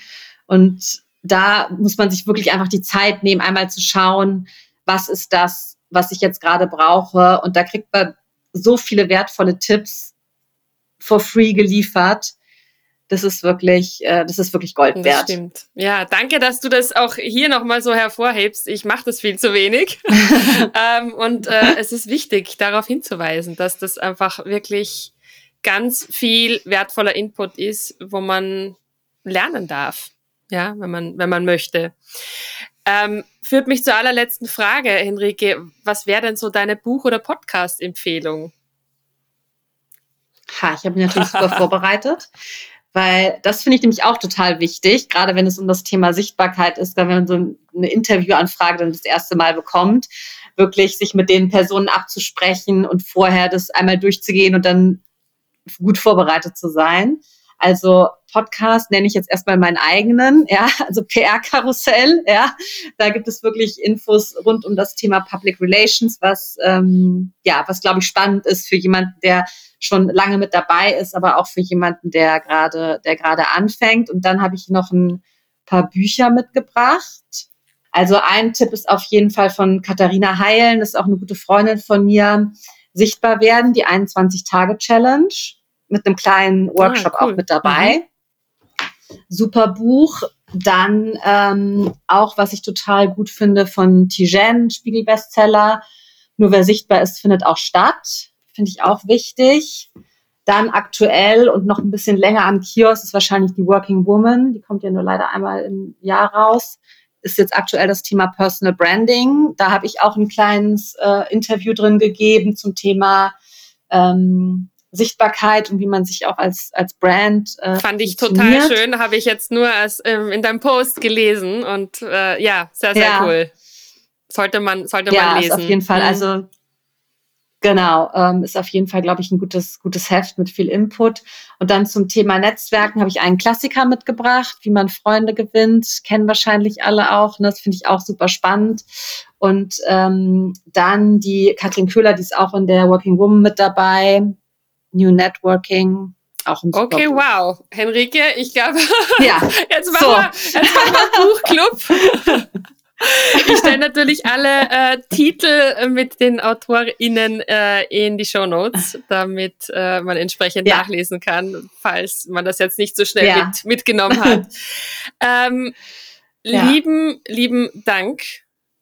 S2: Und da muss man sich wirklich einfach die Zeit nehmen, einmal zu schauen, was ist das, was ich jetzt gerade brauche. Und da kriegt man so viele wertvolle Tipps for free geliefert das ist wirklich, äh, das ist wirklich Gold wert. Das stimmt.
S1: Ja, danke, dass du das auch hier nochmal so hervorhebst. Ich mache das viel zu wenig. [LAUGHS] ähm, und äh, es ist wichtig, darauf hinzuweisen, dass das einfach wirklich ganz viel wertvoller Input ist, wo man lernen darf. Ja, wenn man, wenn man möchte. Ähm, führt mich zur allerletzten Frage, Henrike. Was wäre denn so deine Buch- oder Podcast-Empfehlung?
S2: Ha, ich habe mich natürlich super [LAUGHS] vorbereitet. Weil das finde ich nämlich auch total wichtig, gerade wenn es um das Thema Sichtbarkeit ist, wenn man so eine Interviewanfrage dann das erste Mal bekommt, wirklich sich mit den Personen abzusprechen und vorher das einmal durchzugehen und dann gut vorbereitet zu sein. Also Podcast nenne ich jetzt erstmal meinen eigenen, ja, also PR-Karussell, ja. Da gibt es wirklich Infos rund um das Thema Public Relations, was ähm, ja, was glaube ich spannend ist für jemanden, der schon lange mit dabei ist, aber auch für jemanden, der gerade, der gerade anfängt. Und dann habe ich noch ein paar Bücher mitgebracht. Also ein Tipp ist auf jeden Fall von Katharina Heilen, das ist auch eine gute Freundin von mir, sichtbar werden, die 21-Tage-Challenge mit einem kleinen ah, Workshop ah, cool. auch mit dabei. Mhm super Buch. Dann ähm, auch, was ich total gut finde, von Tijen, Spiegelbestseller. Nur wer sichtbar ist, findet auch statt. Finde ich auch wichtig. Dann aktuell und noch ein bisschen länger am Kiosk ist wahrscheinlich die Working Woman. Die kommt ja nur leider einmal im Jahr raus. Ist jetzt aktuell das Thema Personal Branding. Da habe ich auch ein kleines äh, Interview drin gegeben zum Thema ähm, Sichtbarkeit und wie man sich auch als, als Brand.
S1: Äh, Fand ich total schön, habe ich jetzt nur als, ähm, in deinem Post gelesen und äh, ja, sehr, sehr ja. cool. Sollte man, sollte ja, man lesen.
S2: Ist auf jeden Fall, mhm. also Genau, ähm, ist auf jeden Fall, glaube ich, ein gutes, gutes Heft mit viel Input. Und dann zum Thema Netzwerken habe ich einen Klassiker mitgebracht, wie man Freunde gewinnt, kennen wahrscheinlich alle auch. Ne? Das finde ich auch super spannend. Und ähm, dann die Katrin Köhler, die ist auch in der Working Woman mit dabei. New Networking. Auch ein
S1: okay, wow. Henrike, ich glaube, [LAUGHS] ja. [LAUGHS] jetzt, machen so. wir, jetzt machen wir Buchclub. [LAUGHS] Ich stelle natürlich alle äh, Titel mit den AutorInnen äh, in die Show Notes, damit äh, man entsprechend ja. nachlesen kann, falls man das jetzt nicht so schnell ja. mit, mitgenommen hat. ähm. Lieben, lieben Dank,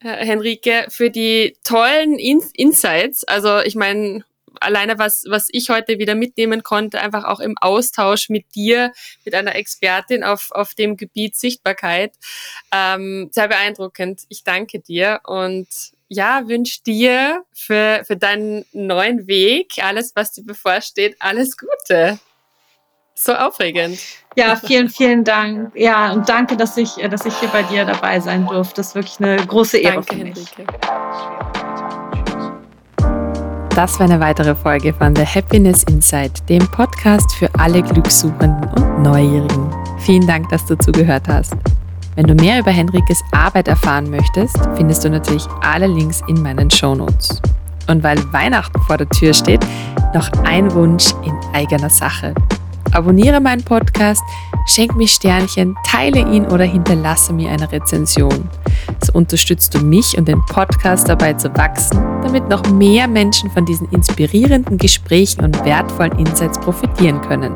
S1: Henrike, für die tollen In Insights. Also ich meine, alleine was, was ich heute wieder mitnehmen konnte, einfach auch im Austausch mit dir, mit einer Expertin auf, auf dem Gebiet Sichtbarkeit, ähm, sehr beeindruckend. Ich danke dir und ja, wünsche dir für, für deinen neuen Weg, alles, was dir bevorsteht, alles Gute. So aufregend.
S2: Ja, vielen, vielen Dank. Ja, und danke, dass ich, dass ich hier bei dir dabei sein durfte. Das ist wirklich eine große Ehre danke, für mich. Henrike.
S1: Das war eine weitere Folge von The Happiness Insight, dem Podcast für alle Glückssuchenden und Neugierigen. Vielen Dank, dass du zugehört hast. Wenn du mehr über Henrikes Arbeit erfahren möchtest, findest du natürlich alle Links in meinen Shownotes. Und weil Weihnachten vor der Tür steht, noch ein Wunsch in eigener Sache. Abonniere meinen Podcast, schenk mir Sternchen, teile ihn oder hinterlasse mir eine Rezension. So unterstützt du mich und den Podcast dabei zu wachsen, damit noch mehr Menschen von diesen inspirierenden Gesprächen und wertvollen Insights profitieren können.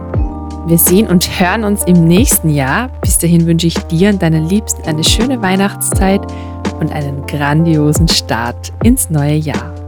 S1: Wir sehen und hören uns im nächsten Jahr. Bis dahin wünsche ich dir und deinen Liebsten eine schöne Weihnachtszeit und einen grandiosen Start ins neue Jahr.